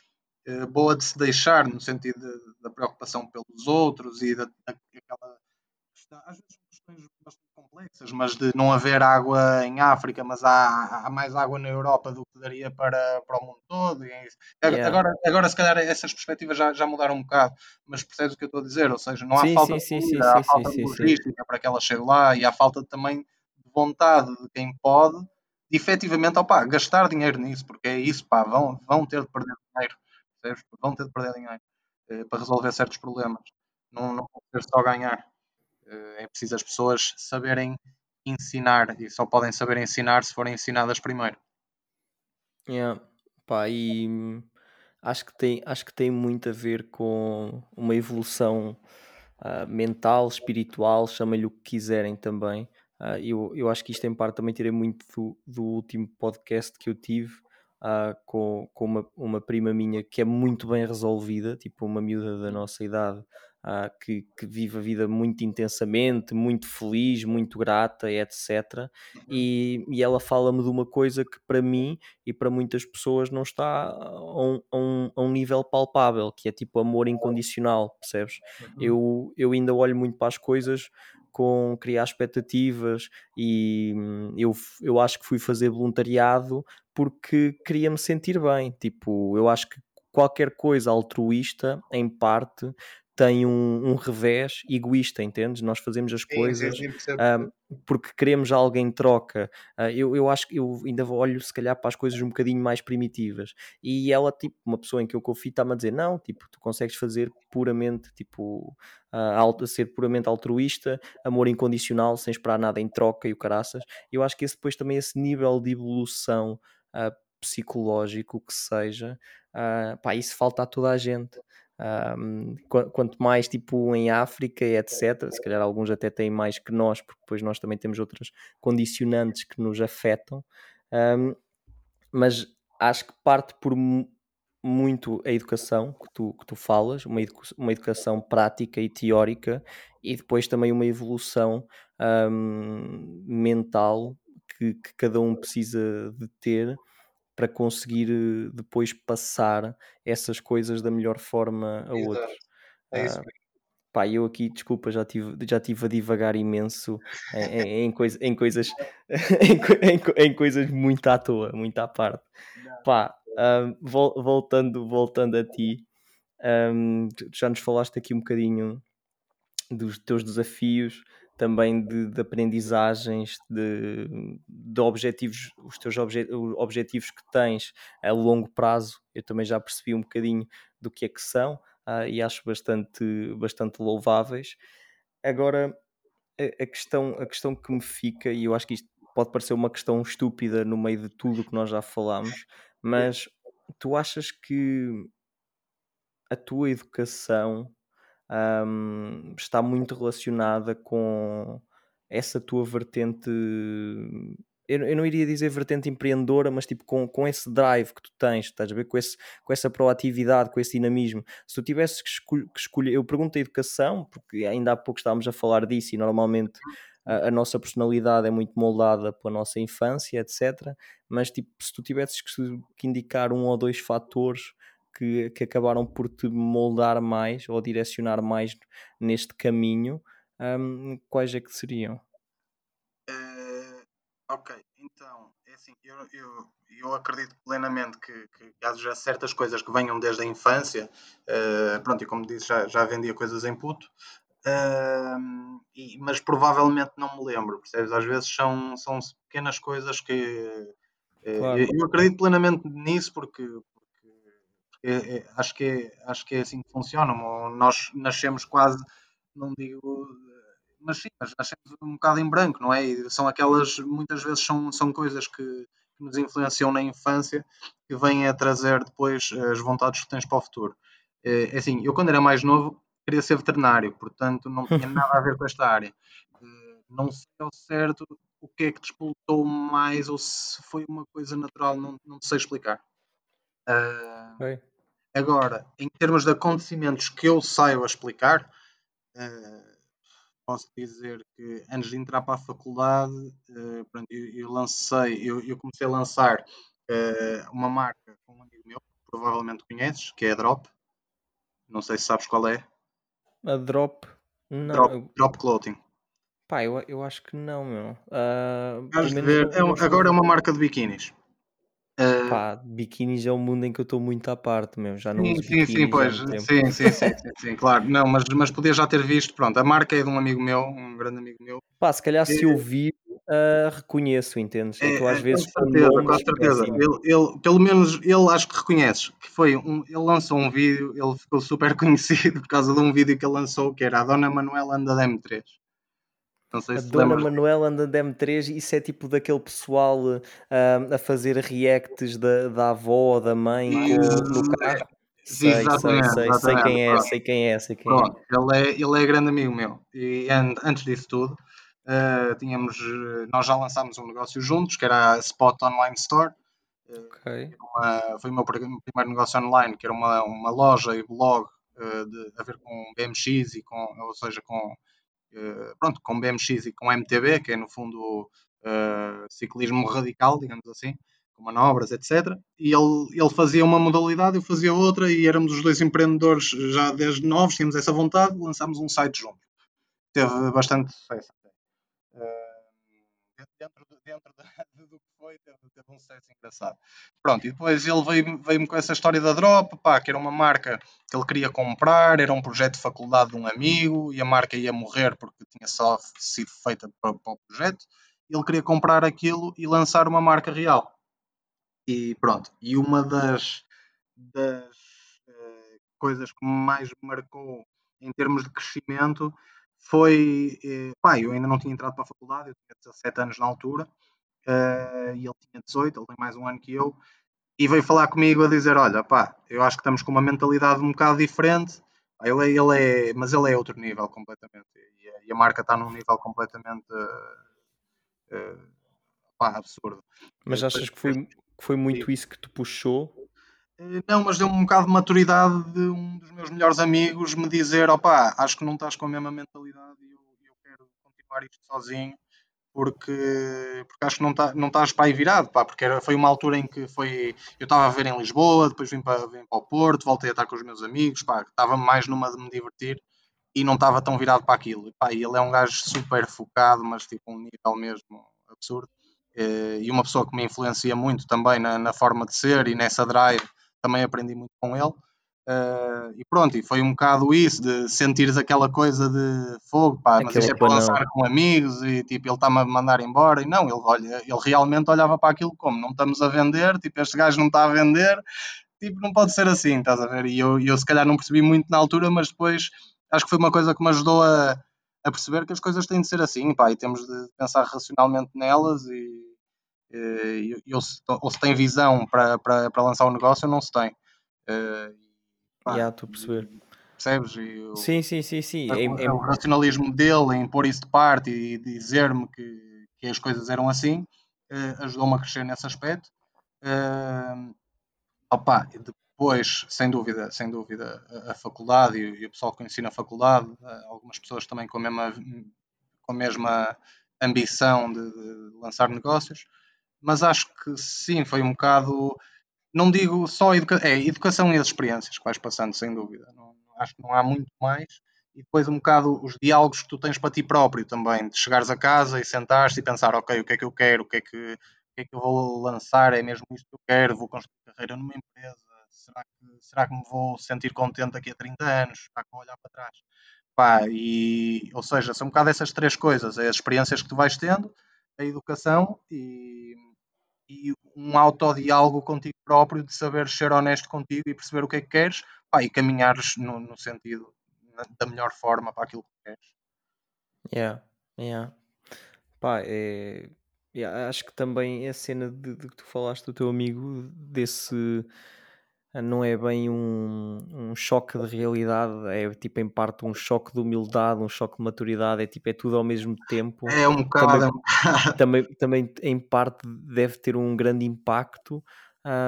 uh, boa de se deixar, no sentido da preocupação pelos outros e da, daquela. Às vezes questões bastante complexas, mas de não haver água em África, mas há, há mais água na Europa do que daria para, para o mundo todo. É yeah. agora, agora, se calhar, essas perspectivas já, já mudaram um bocado, mas percebes o que eu estou a dizer? Ou seja, não há sim, falta sim, de comida, sim, há falta de logística para que ela chegue lá e há falta também de vontade de quem pode de efetivamente opa, gastar dinheiro nisso, porque é isso, pá, vão, vão ter de perder dinheiro, percebes? Vão ter de perder dinheiro eh, para resolver certos problemas. Não, não pode ser só ganhar. Eh, é preciso as pessoas saberem ensinar e só podem saber ensinar se forem ensinadas primeiro. Yeah. Pá, e acho que tem, acho que tem muito a ver com uma evolução uh, mental, espiritual, chama-lhe o que quiserem também. Uh, eu, eu acho que isto em parte também tirei muito do, do último podcast que eu tive uh, com, com uma, uma prima minha que é muito bem resolvida, tipo uma miúda da nossa idade, uh, que, que, vive a vida muito intensamente, muito feliz, muito grata, etc. E, e ela fala-me de uma coisa que para mim e para muitas pessoas não está a um, a um, a um nível palpável, que é tipo amor incondicional, percebes? Uhum. Eu, eu ainda olho muito para as coisas com criar expectativas e hum, eu, eu acho que fui fazer voluntariado porque queria me sentir bem. Tipo, eu acho que qualquer coisa altruísta, em parte, tem um, um revés egoísta, entendes? Nós fazemos as coisas sim, sim, um, porque queremos algo em troca. Uh, eu, eu acho que eu ainda olho se calhar para as coisas um bocadinho mais primitivas. E ela, tipo, uma pessoa em que eu confio, está-me a dizer: não, tipo, tu consegues fazer puramente, tipo, uh, ser puramente altruísta, amor incondicional, sem esperar nada em troca e o caraças. Eu acho que esse depois também, esse nível de evolução uh, psicológico que seja, uh, pá, isso falta a toda a gente. Um, quanto mais tipo em África, etc. Se calhar alguns até têm mais que nós, porque depois nós também temos outras condicionantes que nos afetam. Um, mas acho que parte por muito a educação que tu, que tu falas, uma, edu uma educação prática e teórica, e depois também uma evolução um, mental que, que cada um precisa de ter para conseguir eh, depois passar essas coisas da melhor forma a Exato. outros. É isso. Uh, pá, eu aqui, desculpa, já tive, já tive a divagar imenso em, em, em, coisa, em coisas em, em, coisas muito à toa, muito à parte. Pá, uh, voltando, voltando a ti, um, já nos falaste aqui um bocadinho dos teus desafios também de, de aprendizagens, de, de, objetivos, os teus obje, objetivos que tens a longo prazo, eu também já percebi um bocadinho do que é que são uh, e acho bastante, bastante louváveis. Agora, a, a, questão, a questão que me fica, e eu acho que isto pode parecer uma questão estúpida no meio de tudo que nós já falámos, mas tu achas que a tua educação um, está muito relacionada com essa tua vertente. Eu, não iria dizer vertente empreendedora, mas tipo com, com esse drive que tu tens, estás a ver? Com, esse, com essa proatividade, com esse dinamismo. Se tu tivesses que, escolher, que escolher, eu pergunto a educação, porque ainda há pouco estávamos a falar disso e normalmente a, a, nossa personalidade é muito moldada pela nossa infância, etc. Mas tipo, se tu tivesses que indicar um ou dois fatores que, que acabaram por te moldar mais ou direcionar mais neste caminho, um, quais é que seriam? Uh, ok, então, é assim, eu, eu, eu acredito plenamente que, que haja certas coisas que venham desde a infância, uh, pronto, e como disse, já, já vendia coisas em puto, uh, e, mas provavelmente não me lembro, percebes? Às vezes são, são pequenas coisas que. Claro. Eu, eu acredito plenamente nisso porque, é, é, acho, que é, acho que é assim que funciona. Nós nascemos quase, não digo, mas sim, mas nascemos um bocado em branco, não é? E são aquelas, muitas vezes são, são coisas que, que nos influenciam na infância que vêm a trazer depois as vontades que tens para o futuro. É, é assim, eu quando era mais novo queria ser veterinário, portanto não tinha nada a ver com esta área. Eh, não sei ao certo o que é que despoltou mais ou se foi uma coisa natural, não, não sei explicar. Uh. Agora, em termos de acontecimentos que eu saio a explicar, uh, posso dizer que antes de entrar para a faculdade, uh, pronto, eu, eu, lancei, eu, eu, comecei a lançar uh, uma marca com um amigo meu, que provavelmente conheces, que é a Drop. Não sei se sabes qual é. A Drop? Não. Drop, Drop Clothing. Pá, eu, eu acho que não, meu. Uh, ver, é, agora é uma marca de biquínis. Uh, Pá, biquínis é um mundo em que eu estou muito à parte, meu. Já não sim, sim, sim, pois. Sim, sim, sim, sim, claro. Não, mas, mas podia já ter visto. Pronto, a marca é de um amigo meu, um grande amigo meu. Pá, se calhar se eu vi, uh, reconheço, entendes? É, que às é, vezes com certeza, com certeza. Assim. Ele, pelo menos ele acho que reconheces que foi um, ele lançou um vídeo, ele ficou super conhecido por causa de um vídeo que ele lançou que era a Dona Manuela anda da M3. Não sei a se Dona Manuela anda de M3, isso é tipo daquele pessoal uh, a fazer reacts da, da avó ou da mãe no carro. Sei, exatamente, sei, sei, exatamente. sei quem é, sei quem é, sei quem Pronto, é. Ele é. Ele é grande amigo meu. E antes disso tudo, uh, tínhamos, nós já lançámos um negócio juntos, que era a Spot Online Store. Okay. Uma, foi o meu primeiro negócio online, que era uma, uma loja e blog uh, de, a ver com BMX e com, ou seja, com pronto, com BMX e com MTB, que é no fundo uh, ciclismo radical, digamos assim, com manobras, etc. E ele, ele fazia uma modalidade, eu fazia outra, e éramos os dois empreendedores já desde novos, tínhamos essa vontade, lançámos um site junto. Teve bastante sucesso. Dentro, dentro do que foi, teve, teve, um sucesso engraçado. Pronto, e depois ele veio-me veio com essa história da Drop, pá, que era uma marca que ele queria comprar, era um projeto de faculdade de um amigo, e a marca ia morrer porque tinha só sido feita para, para o projeto. Ele queria comprar aquilo e lançar uma marca real. E pronto, e uma das, das uh, coisas que mais me marcou em termos de crescimento foi. Eh, pá, eu ainda não tinha entrado para a faculdade, eu tinha 17 anos na altura, uh, e ele tinha 18, ele tem mais um ano que eu, e veio falar comigo a dizer: Olha, pá, eu acho que estamos com uma mentalidade um bocado diferente. Ele, é, ele é, mas ele é outro nível completamente, e a, e a marca está num nível completamente uh, pá, absurdo. Mas achas que foi, que foi muito isso que te puxou não, mas deu-me um bocado de maturidade de um dos meus melhores amigos me dizer: opá, acho que não estás com a mesma mentalidade e eu, eu quero continuar isto sozinho porque, porque acho que não, tá, não estás para aí virado, pá, porque era, foi uma altura em que foi, eu estava a ver em Lisboa, depois vim para, vim para o Porto, voltei a estar com os meus amigos, pá, estava mais numa de me divertir e não estava tão virado para aquilo. Pá, e ele é um gajo super focado, mas tipo um nível mesmo absurdo. Eh, e uma pessoa que me influencia muito também na, na forma de ser e nessa drive também aprendi muito com ele. Uh, e pronto, e foi um bocado isso, de sentires aquela coisa de fogo, pá, mas isto é para lançar com amigos e tipo, ele está-me a mandar embora. E não, ele, olha, ele realmente olhava para aquilo como não estamos a vender, tipo, este gajo não está a vender, tipo, não pode ser assim, estás a ver? E eu, eu se calhar não percebi muito na altura, mas depois acho que foi uma coisa que me ajudou a, a perceber que as coisas têm de ser assim, pá, e temos de pensar racionalmente nelas e eh, ou se, ou se tem visão para, para, para lançar o um negócio ou não se tem. Uh, pá, yeah, a perceber. Percebes? Sim, sim, sim, sim. É, é, o racionalismo dele em pôr isso de parte e dizer-me que, que as coisas eram assim uh, ajudou-me a crescer nesse aspecto. Uh, opa, depois, sem dúvida, sem dúvida, a, a faculdade e, e, o pessoal que conheci na faculdade, algumas pessoas também com a mesma, com a mesma ambição de, de lançar negócios mas acho que sim, foi um bocado. Não digo só educa é, educação e as experiências que vais passando, sem dúvida. Não, acho que não há muito mais. E depois um bocado os diálogos que tu tens para ti próprio também, de chegares a casa e sentares e pensar, ok, o que é que eu quero, o que é que, o que, é que eu vou lançar, é mesmo isto que eu quero, vou construir carreira numa empresa, será que, será que me vou sentir contente daqui a 30 anos, será que vou olhar para trás? Pá, e, ou seja, são um bocado essas três coisas, é as experiências que tu vais tendo, a educação e, e um autodiálogo contigo próprio, de saber ser honesto contigo e perceber o que é que queres pá, e caminhares no, no sentido da melhor forma para aquilo que queres. Yeah, yeah. Pá, é, yeah, acho que também é a cena de, de, que tu falaste do teu amigo, desse não é bem um, um choque de realidade, é tipo em parte um choque de humildade, um choque de maturidade, é tipo, é tudo ao mesmo tempo. É um bocado. Também, também, também em parte deve ter um grande impacto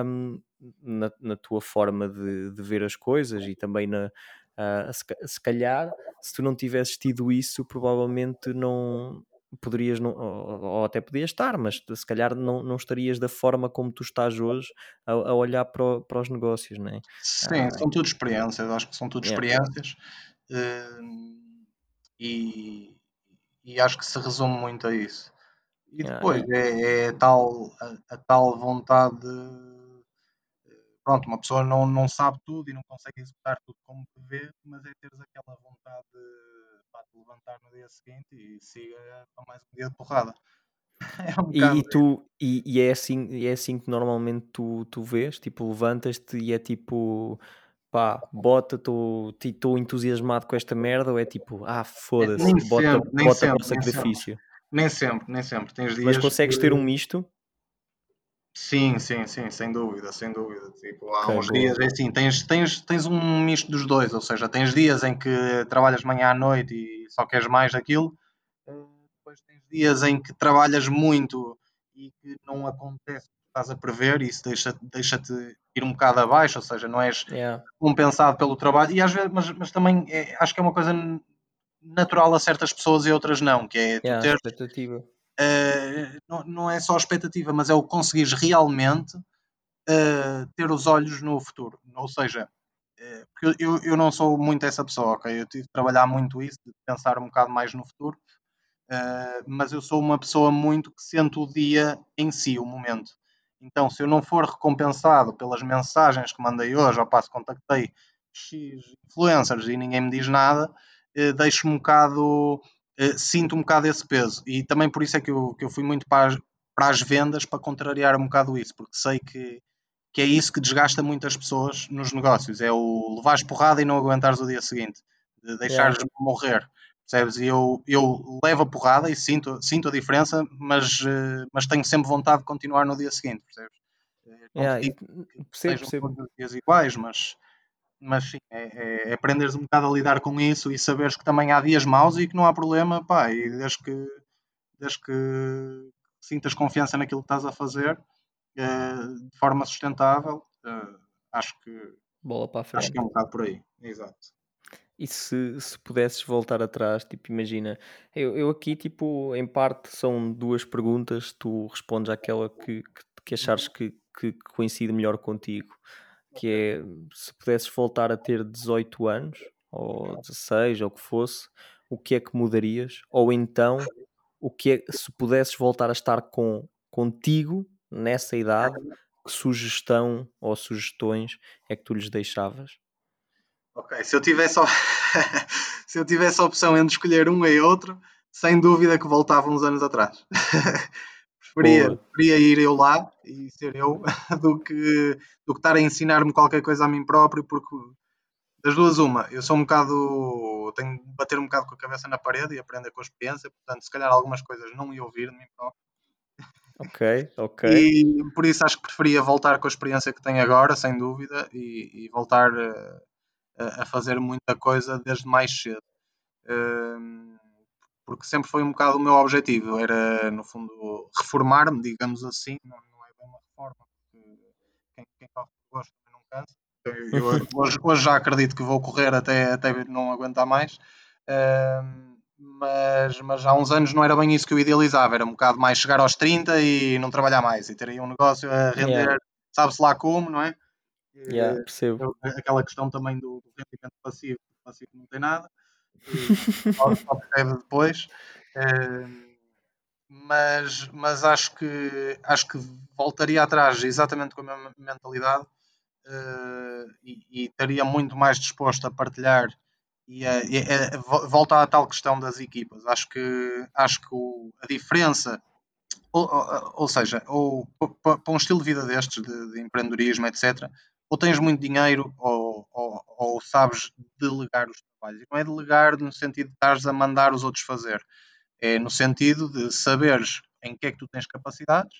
um, na, na, tua forma de, de, ver as coisas e também na. Uh, se, se calhar, se tu não tivesses tido isso, provavelmente não, poderias não, ou, ou, até podias estar, mas se calhar não, não estarias da forma como tu estás hoje a, a olhar para, para, os negócios, não é? Sim, ah, são tudo experiências, acho que são tudo yeah. experiências uh, e, e acho que se resume muito a isso. E depois é, é, tal, a, a tal vontade pronto, uma pessoa não, não sabe tudo e não consegue executar tudo como vê, mas é teres aquela vontade de, pá, de levantar no dia seguinte e siga para mais um dia de porrada. É um e, e, tu, e, e, é assim, é assim que normalmente tu, tu vês? Tipo, levantas-te e é tipo pá, bota, estou entusiasmado com esta merda ou é tipo, ah, foda-se, bota, sempre, bota sempre, para o sacrifício? Nem sempre, nem sempre. Tens dias Mas consegues que... ter um misto? Sim, sim, sim, sem dúvida, sem dúvida. Tipo, há uns dias, é assim, tens, tens, tens um misto dos dois, ou seja, tens dias em que trabalhas manhã à noite e só queres mais daquilo, eh, depois tens dias em que trabalhas muito e que não acontece o que estás a prever e isso deixa-te deixa ir um bocado abaixo, ou seja, não és yeah. compensado pelo trabalho, e às vezes, mas, mas também é, acho que é uma coisa natural a certas pessoas e outras não, que é yeah, ter, expectativa Uh, não, não, é só expectativa, mas é o conseguires realmente uh, ter os olhos no futuro. Ou seja, uh, eu, eu não sou muito essa pessoa, ok? Eu tive de trabalhar muito isso, de pensar um bocado mais no futuro, mas eu sou uma pessoa muito que sente o dia em si, o momento. Então, se eu não for recompensado pelas mensagens que mandei hoje, ao passo contactei X influencers e ninguém me diz nada, deixo-me um bocado sinto um bocado esse peso. E também por isso é que eu, que eu fui muito para as, para as vendas para contrariar um bocado isso, porque sei que, que é isso que desgasta muitas pessoas nos negócios: é o levares porrada e não aguentares o dia seguinte, de deixares yeah. morrer. Percebes? E eu, eu levo a porrada e sinto, sinto a diferença, mas, uh, mas tenho sempre vontade de continuar no dia seguinte, percebes? Eh, não yeah, percebo, percebo. dias iguais, mas, mas sim, é, é, aprenderes um bocado a lidar com isso e saberes que também há dias maus e que não há problema, pá, e desde que, desde que sintas confiança naquilo que estás a fazer eh, de forma sustentável, eh, acho que bola para a frente. Acho que é um bocado por aí, exato. E se, se pudesses voltar atrás, tipo, imagina, eu, eu aqui, tipo, em parte são duas perguntas, tu respondes àquela que, que, que achares que, que coincide melhor contigo que é se pudesses voltar a ter 18 anos, ou 16, ou o que fosse, o que é que mudarias? Ou então, o que é, se pudesses voltar a estar com, contigo nessa idade, que sugestão ou sugestões é que tu lhes deixavas? Ok, se eu tivesse, se eu tivesse a opção entre escolher um e outro, sem dúvida que voltava uns anos atrás. Preferia, preferia ir eu lá e ser eu do que, do que estar a ensinar-me qualquer coisa a mim próprio, porque das duas, uma, eu sou um bocado. tenho de bater um bocado com a cabeça na parede e aprender com a experiência, portanto, se calhar algumas coisas não ia ouvir de mim próprio. Ok, ok. E por isso acho que preferia voltar com a experiência que tenho agora, sem dúvida, e, e voltar eh, a, a, fazer muita coisa desde mais cedo. Um, porque sempre foi um bocado o meu objetivo, era no fundo reformar-me, digamos assim, não, não, é bem uma reforma, porque quem, quem corre por gosto não cansa. Eu, hoje, hoje, já acredito que vou correr até, até não aguentar mais, uh, mas, mas há uns anos não era bem isso que eu idealizava, era um bocado mais chegar aos 30 e não trabalhar mais, e ter aí um negócio a render, yeah. sabe-se lá como, não é? Yeah, percebo. Aquela questão também do rendimento passivo, passivo não tem nada só, percebe depois. Uh, mas, mas acho que acho que voltaria atrás exatamente com a mesma mentalidade uh, e, e, estaria muito mais disposto a partilhar e, a, e a, volta à tal questão das equipas. Acho que acho que o, a diferença ou, ou, ou seja, ou para um estilo de vida destes, de, de empreendedorismo, etc., ou tens muito dinheiro ou, ou, ou, sabes delegar os trabalhos. E não é delegar no sentido de estares a mandar os outros fazer, é no sentido de saberes em que é que tu tens capacidades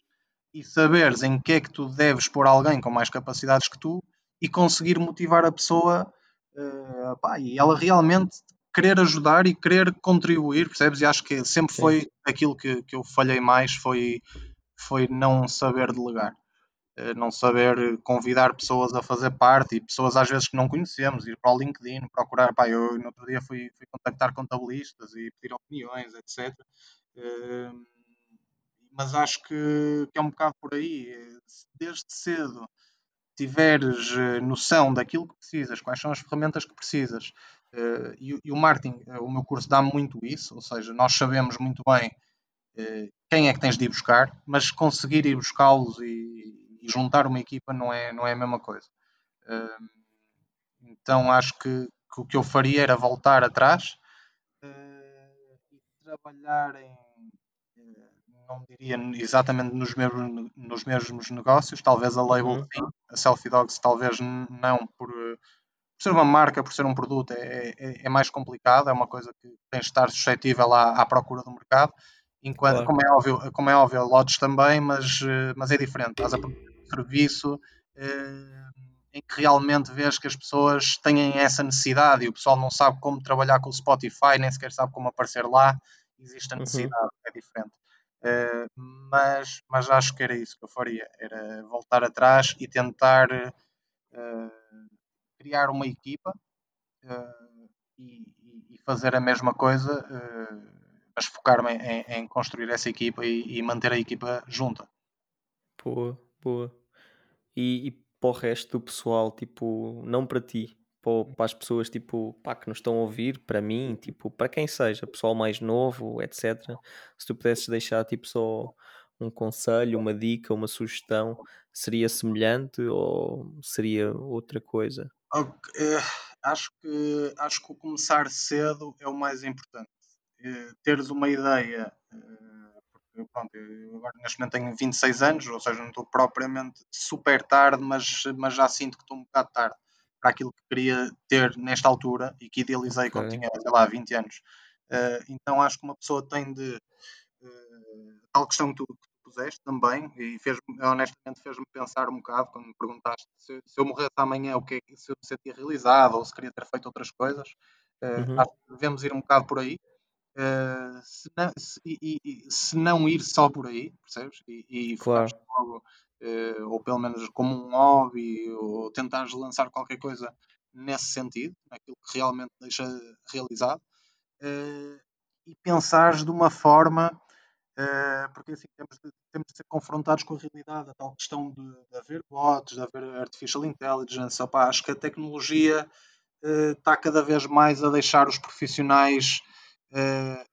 e saberes em que é que tu deves pôr alguém com mais capacidades que tu e conseguir motivar a pessoa uh, pá, e ela realmente querer ajudar e querer contribuir, percebes? E acho que sempre Sim. foi aquilo que, que eu falhei mais, foi, foi não saber delegar. Eh, não saber convidar pessoas a fazer parte e pessoas às vezes que não conhecemos, ir para o LinkedIn, procurar, pá, eu no outro dia fui, fui contactar contabilistas e pedir opiniões, etc. Uh, mas acho que, que, é um bocado por aí. Desde cedo tiveres uh, noção daquilo que precisas, quais são as ferramentas que precisas, uh, e, o marketing, o meu curso dá muito isso, ou seja, nós sabemos muito bem quem é que tens de ir buscar, mas conseguir ir buscá-los e, e, juntar uma equipa não é, não é a mesma coisa. então acho que, que, o que eu faria era voltar atrás e trabalhar em não diria exatamente nos mesmos, nos mesmos negócios, talvez a label uhum. sim, a Selfie Dogs talvez não por, por, ser uma marca, por ser um produto é, é, é, mais complicado, é uma coisa que tem de estar suscetível à, à procura do mercado, enquanto, claro. como, é óbvio, como é óbvio, lotes também, mas, mas é diferente, estás a serviço eh, em que realmente vês que as pessoas têm essa necessidade e o pessoal não sabe como trabalhar com o Spotify, nem sequer sabe como aparecer lá, existe a uhum. necessidade, uhum. é diferente. Uh, mas, mas acho que era isso que eu faria, era voltar atrás e tentar uh, criar uma equipa uh, e, e, fazer a mesma coisa, mas focar-me em, em, construir essa equipa e, e, manter a equipa junta. Boa, boa. E, e para o resto do pessoal, tipo, não para ti, para, as pessoas tipo, pá, que nos estão a ouvir, para mim, tipo, para quem seja, pessoal mais novo, etc. Se tu pudesses deixar tipo só um conselho, uma dica, uma sugestão, seria semelhante ou seria outra coisa? Okay. Acho que acho que o começar cedo é o mais importante. Eh, teres uma ideia, eh, pronto, eu agora neste momento tenho 26 anos, ou seja, não estou propriamente super tarde, mas, mas já sinto que estou um bocado tarde para aquilo que queria ter nesta altura e que idealizei okay. quando tinha, sei lá, 20 anos. Uh, então acho que uma pessoa tem de. Uh, tal questão que tu, que tu puseste também, e fez honestamente fez-me pensar um bocado quando me perguntaste se, se, eu morresse amanhã, o que é, se eu me sentia realizado ou se queria ter feito outras coisas. Uh, uhum. Acho que devemos ir um bocado por aí. Uh, se, não, se, e, e, se, não, ir só por aí, percebes? E, e claro. logo uh, ou pelo menos como um hobby, ou tentares lançar qualquer coisa nesse sentido, naquilo que realmente deixa realizado, uh, e pensares de uma forma, porque assim temos de, temos de ser confrontados com a realidade, a tal questão de, de haver bots, de haver artificial intelligence, opa, acho que a tecnologia está cada vez mais a deixar os profissionais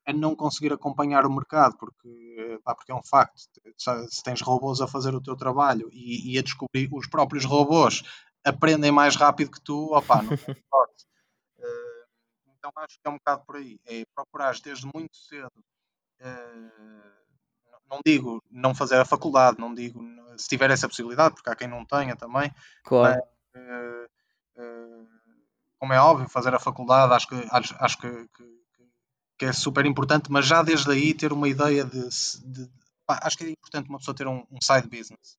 a não conseguir acompanhar o mercado, porque, pá, porque é um facto. Se tens robôs a fazer o teu trabalho e, e a descobrir os próprios robôs aprendem mais rápido que tu, opá, não tem sorte. Uh, então acho que é um bocado por aí. É procurar desde muito cedo. Não digo não fazer a faculdade, não digo se tiver essa possibilidade, porque há quem não tenha também. Claro. Mas, como é óbvio, fazer a faculdade acho que, acho, acho que, que que é super importante, mas já desde aí ter uma ideia de. de pá, acho que é importante uma pessoa ter um, um side business.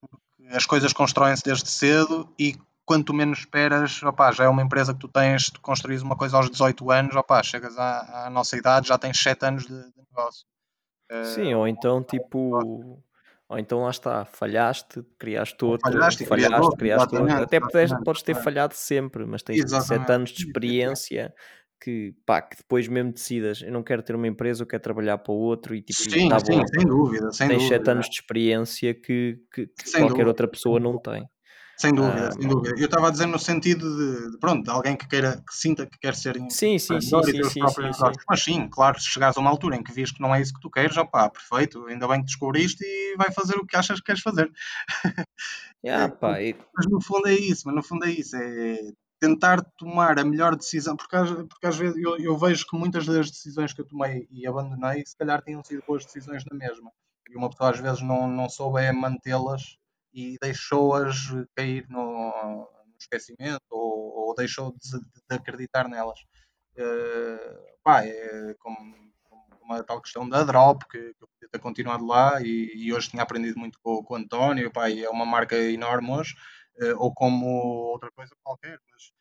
Porque as coisas constroem-se desde cedo e quanto menos esperas, opá, já é uma empresa que tu tens, tu construís uma coisa aos 18 anos, opá, chegas à, à nossa idade, já tens 7 anos de, de negócio. Sim, ou então tipo ou então lá está, falhaste, criaste outro, falhaste, falhaste criaste outro. Até podes, podes ter falhado sempre, mas tens exatamente. 7 anos de experiência que, pá, que depois mesmo decidas, eu não quero ter uma empresa, eu quero trabalhar para outro e tipo, sim, tá sim, sem dúvida, sem tens 7 anos de experiência que, que, que qualquer dúvida. outra pessoa não tem. Sem dúvida, ah, sem dúvida. Eu estava a dizer no sentido de, de, pronto, de alguém que queira, que sinta que quer ser sim, sim, sim, sim, sim, sim, sim. Mas sim, claro, se chegares a uma altura em que vês que não é isso que tu queres, opá, perfeito, ainda bem que descobriste e vai fazer o que achas que queres fazer. Yeah, é, pá, e... Mas no fundo é isso, mas no fundo é isso, é tentar tomar a melhor decisão, porque, porque às vezes eu, eu vejo que muitas das decisões que eu tomei e abandonei, se calhar tinham sido boas decisões na mesma. E uma pessoa às vezes não, não soube é mantê-las e deixou-as cair no, no esquecimento ou, ou deixou de, de, acreditar nelas. Uh, pá, é como, como a tal questão da Drop, que, que eu podia ter continuado lá e, e, hoje tinha aprendido muito com, com o António, pá, e é uma marca enorme hoje, uh, ou como outra coisa qualquer, mas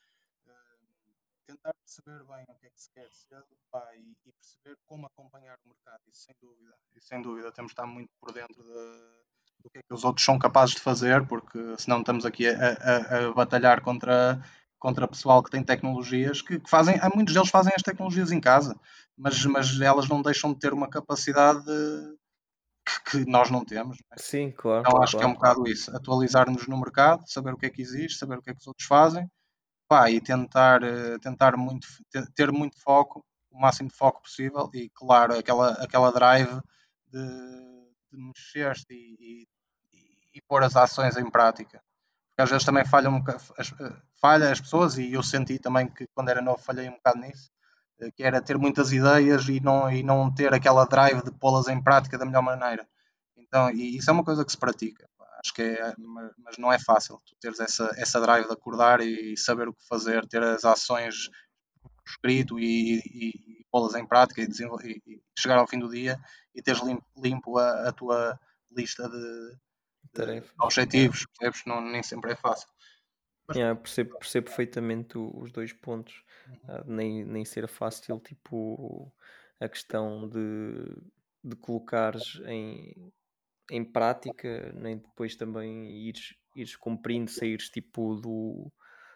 uh, tentar perceber bem o que é que se quer ser pá, e, e, perceber como acompanhar o mercado, isso sem dúvida, isso sem dúvida, temos de estar muito por dentro de do que é que os outros são capazes de fazer, porque senão estamos aqui a, a, a batalhar contra, contra pessoal que tem tecnologias que, que fazem, muitos deles fazem as tecnologias em casa, mas, mas elas não deixam de ter uma capacidade que, que nós não temos. Não é? Sim, claro. Então acho claro. que é um bocado isso, atualizar-nos no mercado, saber o que é que existe, saber o que é que os outros fazem, pá, e tentar, tentar muito, ter, ter muito foco, o máximo de foco possível, e claro, aquela, aquela drive de, de mexer-se e, e, e pôr as ações em prática. Porque às vezes também falham um as, eh, falha as pessoas, e eu senti também que quando era novo falhei um bocado nisso, eh, que era ter muitas ideias e não, e não ter aquela drive de pô-las em prática da melhor maneira. Então, e isso é uma coisa que se pratica. Acho que é, ma- mas não é fácil tu teres essa, essa drive de acordar e saber o que fazer, ter as ações escrito e, e pô-las em prática e, e- chegar ao fim do dia e teres limpo, limpo a, a tua lista de, de objetivos, percebes? Não, nem sempre é fácil. Mas Yeah, percebo, percebo perfeitamente os dois pontos. Ah, nem, nem ser fácil, tipo, a questão de, de colocares em, em prática, nem depois também ires, ires cumprindo, saíres tipo do,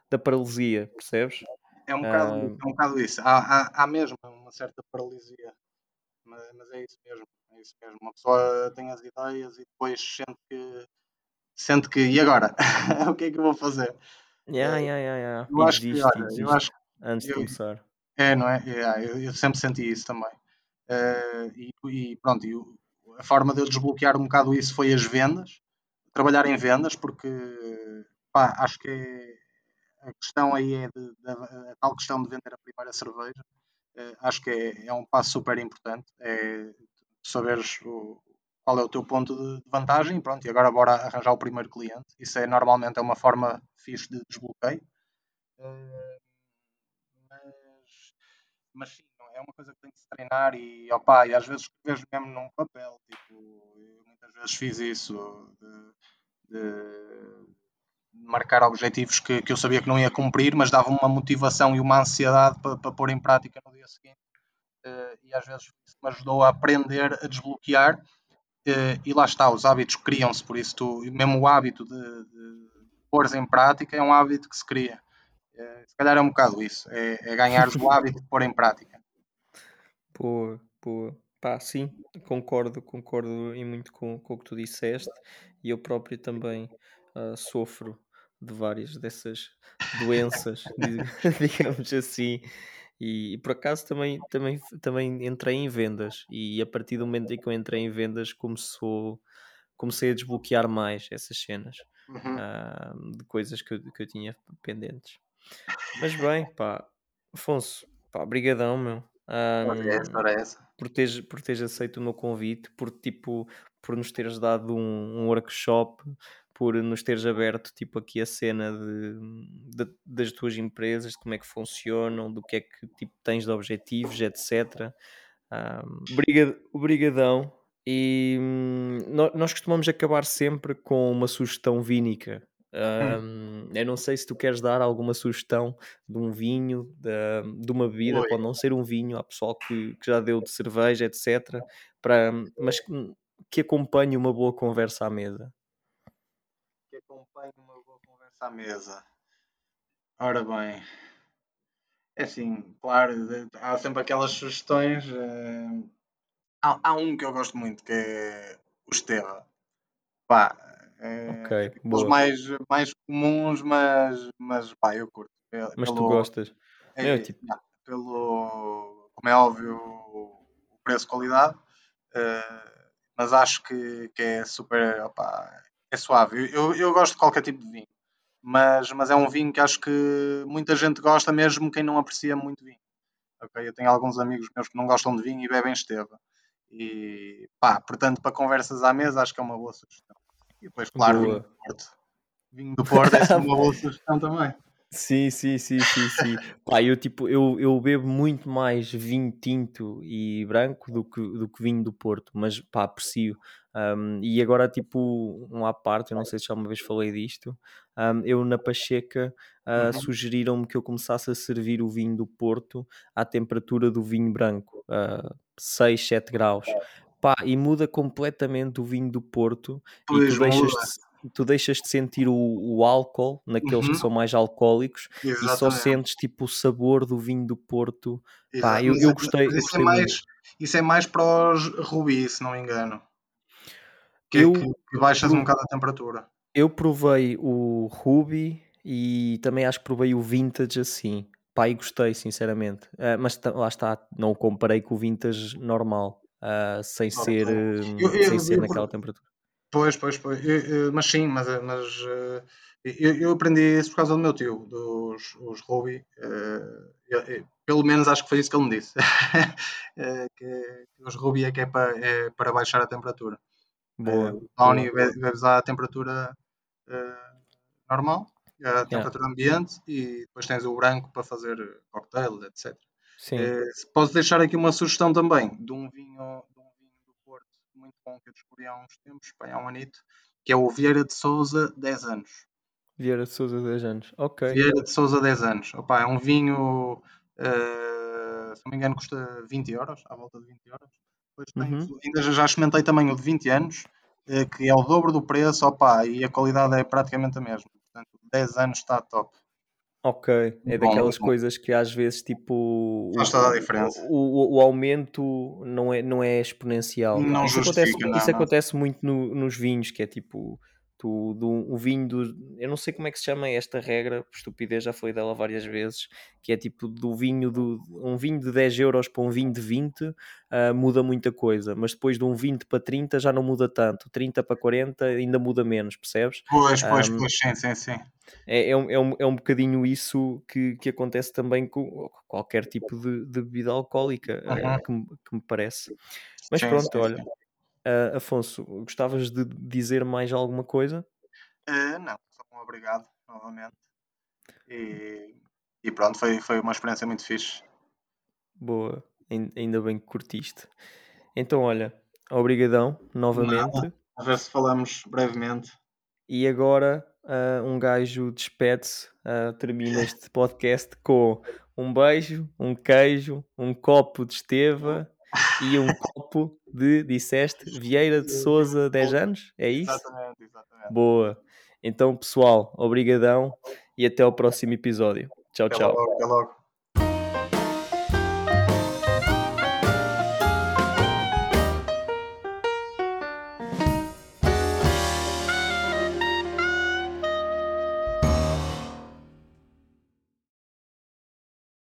da paralisia, percebes? É um bocado, Ah, isso, é um bocado isso. Há, há, há mesmo uma certa paralisia, mas, mas é isso mesmo. É isso mesmo. Uma pessoa tem as ideias e depois sente que sente que e agora? o que é que eu vou fazer? yeah, Eh, yeah, yeah, yeah. Eu E acho que, e olha, eu acho antes de eu- começar. É, não é? É, eu, eu sempre senti isso também. Eh, e, e pronto, e o- a forma de eu desbloquear um bocado isso foi as vendas, trabalhar em vendas, porque pá, acho que é- a questão aí é de, de- a tal questão de vender a primeira cerveja. eh, acho que é, é um passo super importante. É saberes o- qual é o teu ponto de, de vantagem pronto, e agora bora arranjar o primeiro cliente. Isso é normalmente é uma forma fixe de desbloqueio. Eh, mas, mas sim, é uma coisa que tem que se treinar e, opa, e às vezes escreves mesmo num papel, tipo, eu muitas vezes fiz isso de, de marcar objetivos que, que eu sabia que não ia cumprir, mas dava uma motivação e uma ansiedade para, para pôr em prática no dia seguinte. Eh, e às vezes isso me ajudou a aprender a desbloquear eh, e lá está, os hábitos criam-se, por isso tu, mesmo o hábito de, de pôr em prática é um hábito que se cria. Eh, se calhar é um bocado isso, é, é ganhares o hábito de pôr em prática. Boa, boa. Pá, sim, concordo, concordo em muito com, com o que tu disseste e eu próprio também ah, sofro de várias dessas doenças, di- digamos assim, e, e por acaso também, também, também entrei em vendas e a partir do momento em que eu entrei em vendas começou, comecei a desbloquear mais essas cenas Uhum. ah, de coisas que, eu- que eu tinha pendentes. Mas bem, pá, Afonso, pá, brigadão, meu. Essa, essa. por teres, por teres aceito o meu convite, por tipo, por nos teres dado um, um workshop, por nos teres aberto tipo aqui a cena de, de- das tuas empresas, de como é que funcionam, do que é que tipo tens de objetivos, etc. Um, obrigadão. E hum, nó- nós costumamos acabar sempre com uma sugestão vínica. Um, eu não sei se tu queres dar alguma sugestão de um vinho, de, de uma bebida, Ui. pode não ser um vinho, há pessoal que, que já deu de cerveja, etc. Para, mas que, acompanhe uma boa conversa à mesa. Que acompanhe uma boa conversa à mesa. Ora bem, é assim, claro, há sempre aquelas sugestões. eh, Há, há um que eu gosto muito, que é o Esteva. Pá, é Ok, aqueles boa. mais, mais comuns, mas, mas pá, eu curto. Pe- Mas tu Pelo, gostas. é, Meu, tipo, pelo, como é óbvio, o preço-qualidade, eh, mas acho que, que é super, opá, é suave. Eu, eu gosto de qualquer tipo de vinho, mas, mas é um vinho que acho que muita gente gosta, mesmo quem não aprecia muito vinho. ok? Eu tenho alguns amigos meus que não gostam de vinho e bebem Esteva. E pá, portanto, para conversas à mesa, acho que é uma boa sugestão. E depois, claro, vinho boa. do Porto. Vinho do Porto é uma boa sugestão também. Sim, sim, sim, sim, sim. Pá, eu tipo, eu, eu bebo muito mais vinho tinto e branco do que, do que vinho do Porto, mas pá, aprecio. Um, e agora, tipo, um à parte, eu não sei se já uma vez falei disto, um, eu na Pacheca uh, Uhum. sugeriram-me que eu começasse a servir o vinho do Porto à temperatura do vinho branco, uh, 6, 7 graus. Pá, e muda completamente o vinho do Porto e Pois tu deixas tu deixas de sentir o, o álcool naqueles Uhum. que são mais alcoólicos e só Exatamente. sentes tipo o sabor do vinho do Porto. Pá, eu, eu é- gostei, mas isso, gostei é muito. mais, isso é mais para os Rubi, se não me engano. Que, é Eu- que, que baixas eu- um bocado a temperatura. Eu provei o Ruby e também acho que provei o Vintage assim. Pá, e gostei, sinceramente. Ah, mas lá está, não o comparei com o Vintage normal, ah, sem ser, Eu- sem ser naquela temperatura. Pois, pois, pois. Eu- eu- mas sim, mas, mas eh, eu, eu aprendi isso por causa do meu tio, dos os Ruby. eh, pelo menos acho que foi isso que ele me disse. Eh, que os Ruby é que é para, é para baixar a temperatura. Boa. Eh, vai usar a temperatura eh, normal, a temperatura ambiente, e depois tens o branco para fazer cocktails, etc. Sim. Eh, posso deixar aqui uma sugestão também de um vinho, de um vinho do Porto muito bom que eu descobri há uns tempos, pá, há um anito, que é o Vieira de Souza 10 anos. Vieira de Souza, 10 anos. Ok. Vieira de Souza 10 anos. Opa, é um vinho, eh, se não me engano, custa 20 euros, à volta de 20 euros. Depois Uhum. ainda já- experimentei também o de 20 anos, eh, que é o dobro do preço, opa, e a qualidade é praticamente a mesma. Portanto, 10 anos está top. Ok, é bom, daquelas bom. coisas que às vezes tipo Faz o- toda a diferença. O, o- o aumento não é, não é exponencial. Não isso justifica, acontece, não, isso não. acontece muito no- nos vinhos, que é tipo tu, do, o vinho do. Eu não sei como é que se chama esta regra, por estupidez, já falei dela várias vezes, que é tipo do vinho do um vinho de 10 euros para um vinho de 20 ah, muda muita coisa, mas depois de um 20 para 30 já não muda tanto, 30 para 40 ainda muda menos, percebes? Pois, pois, Ahm, pois, sim, sim, sim. É, é, um, é, um, é um bocadinho isso que, que acontece também com qualquer tipo de, de bebida alcoólica, Uhum. que, me, que me parece. Mas Sim, pronto, sim, olha, sim. Ah, Afonso, gostavas de dizer mais alguma coisa? Eh, não, só um obrigado novamente. E, e pronto, foi, foi uma experiência muito fixe. Boa, ain- ainda bem que curtiste. Então, olha, obrigadão novamente. A ver se falamos brevemente. E agora ah, um gajo despede-se, ah, termina este podcast com um beijo, um queijo, um copo de Esteva e um copo de, disseste, Vieira de Souza, 10 anos? É isso? Exatamente, exatamente. Boa. Então, pessoal, obrigadão e até ao próximo episódio. Tchau, Até tchau. logo, até logo.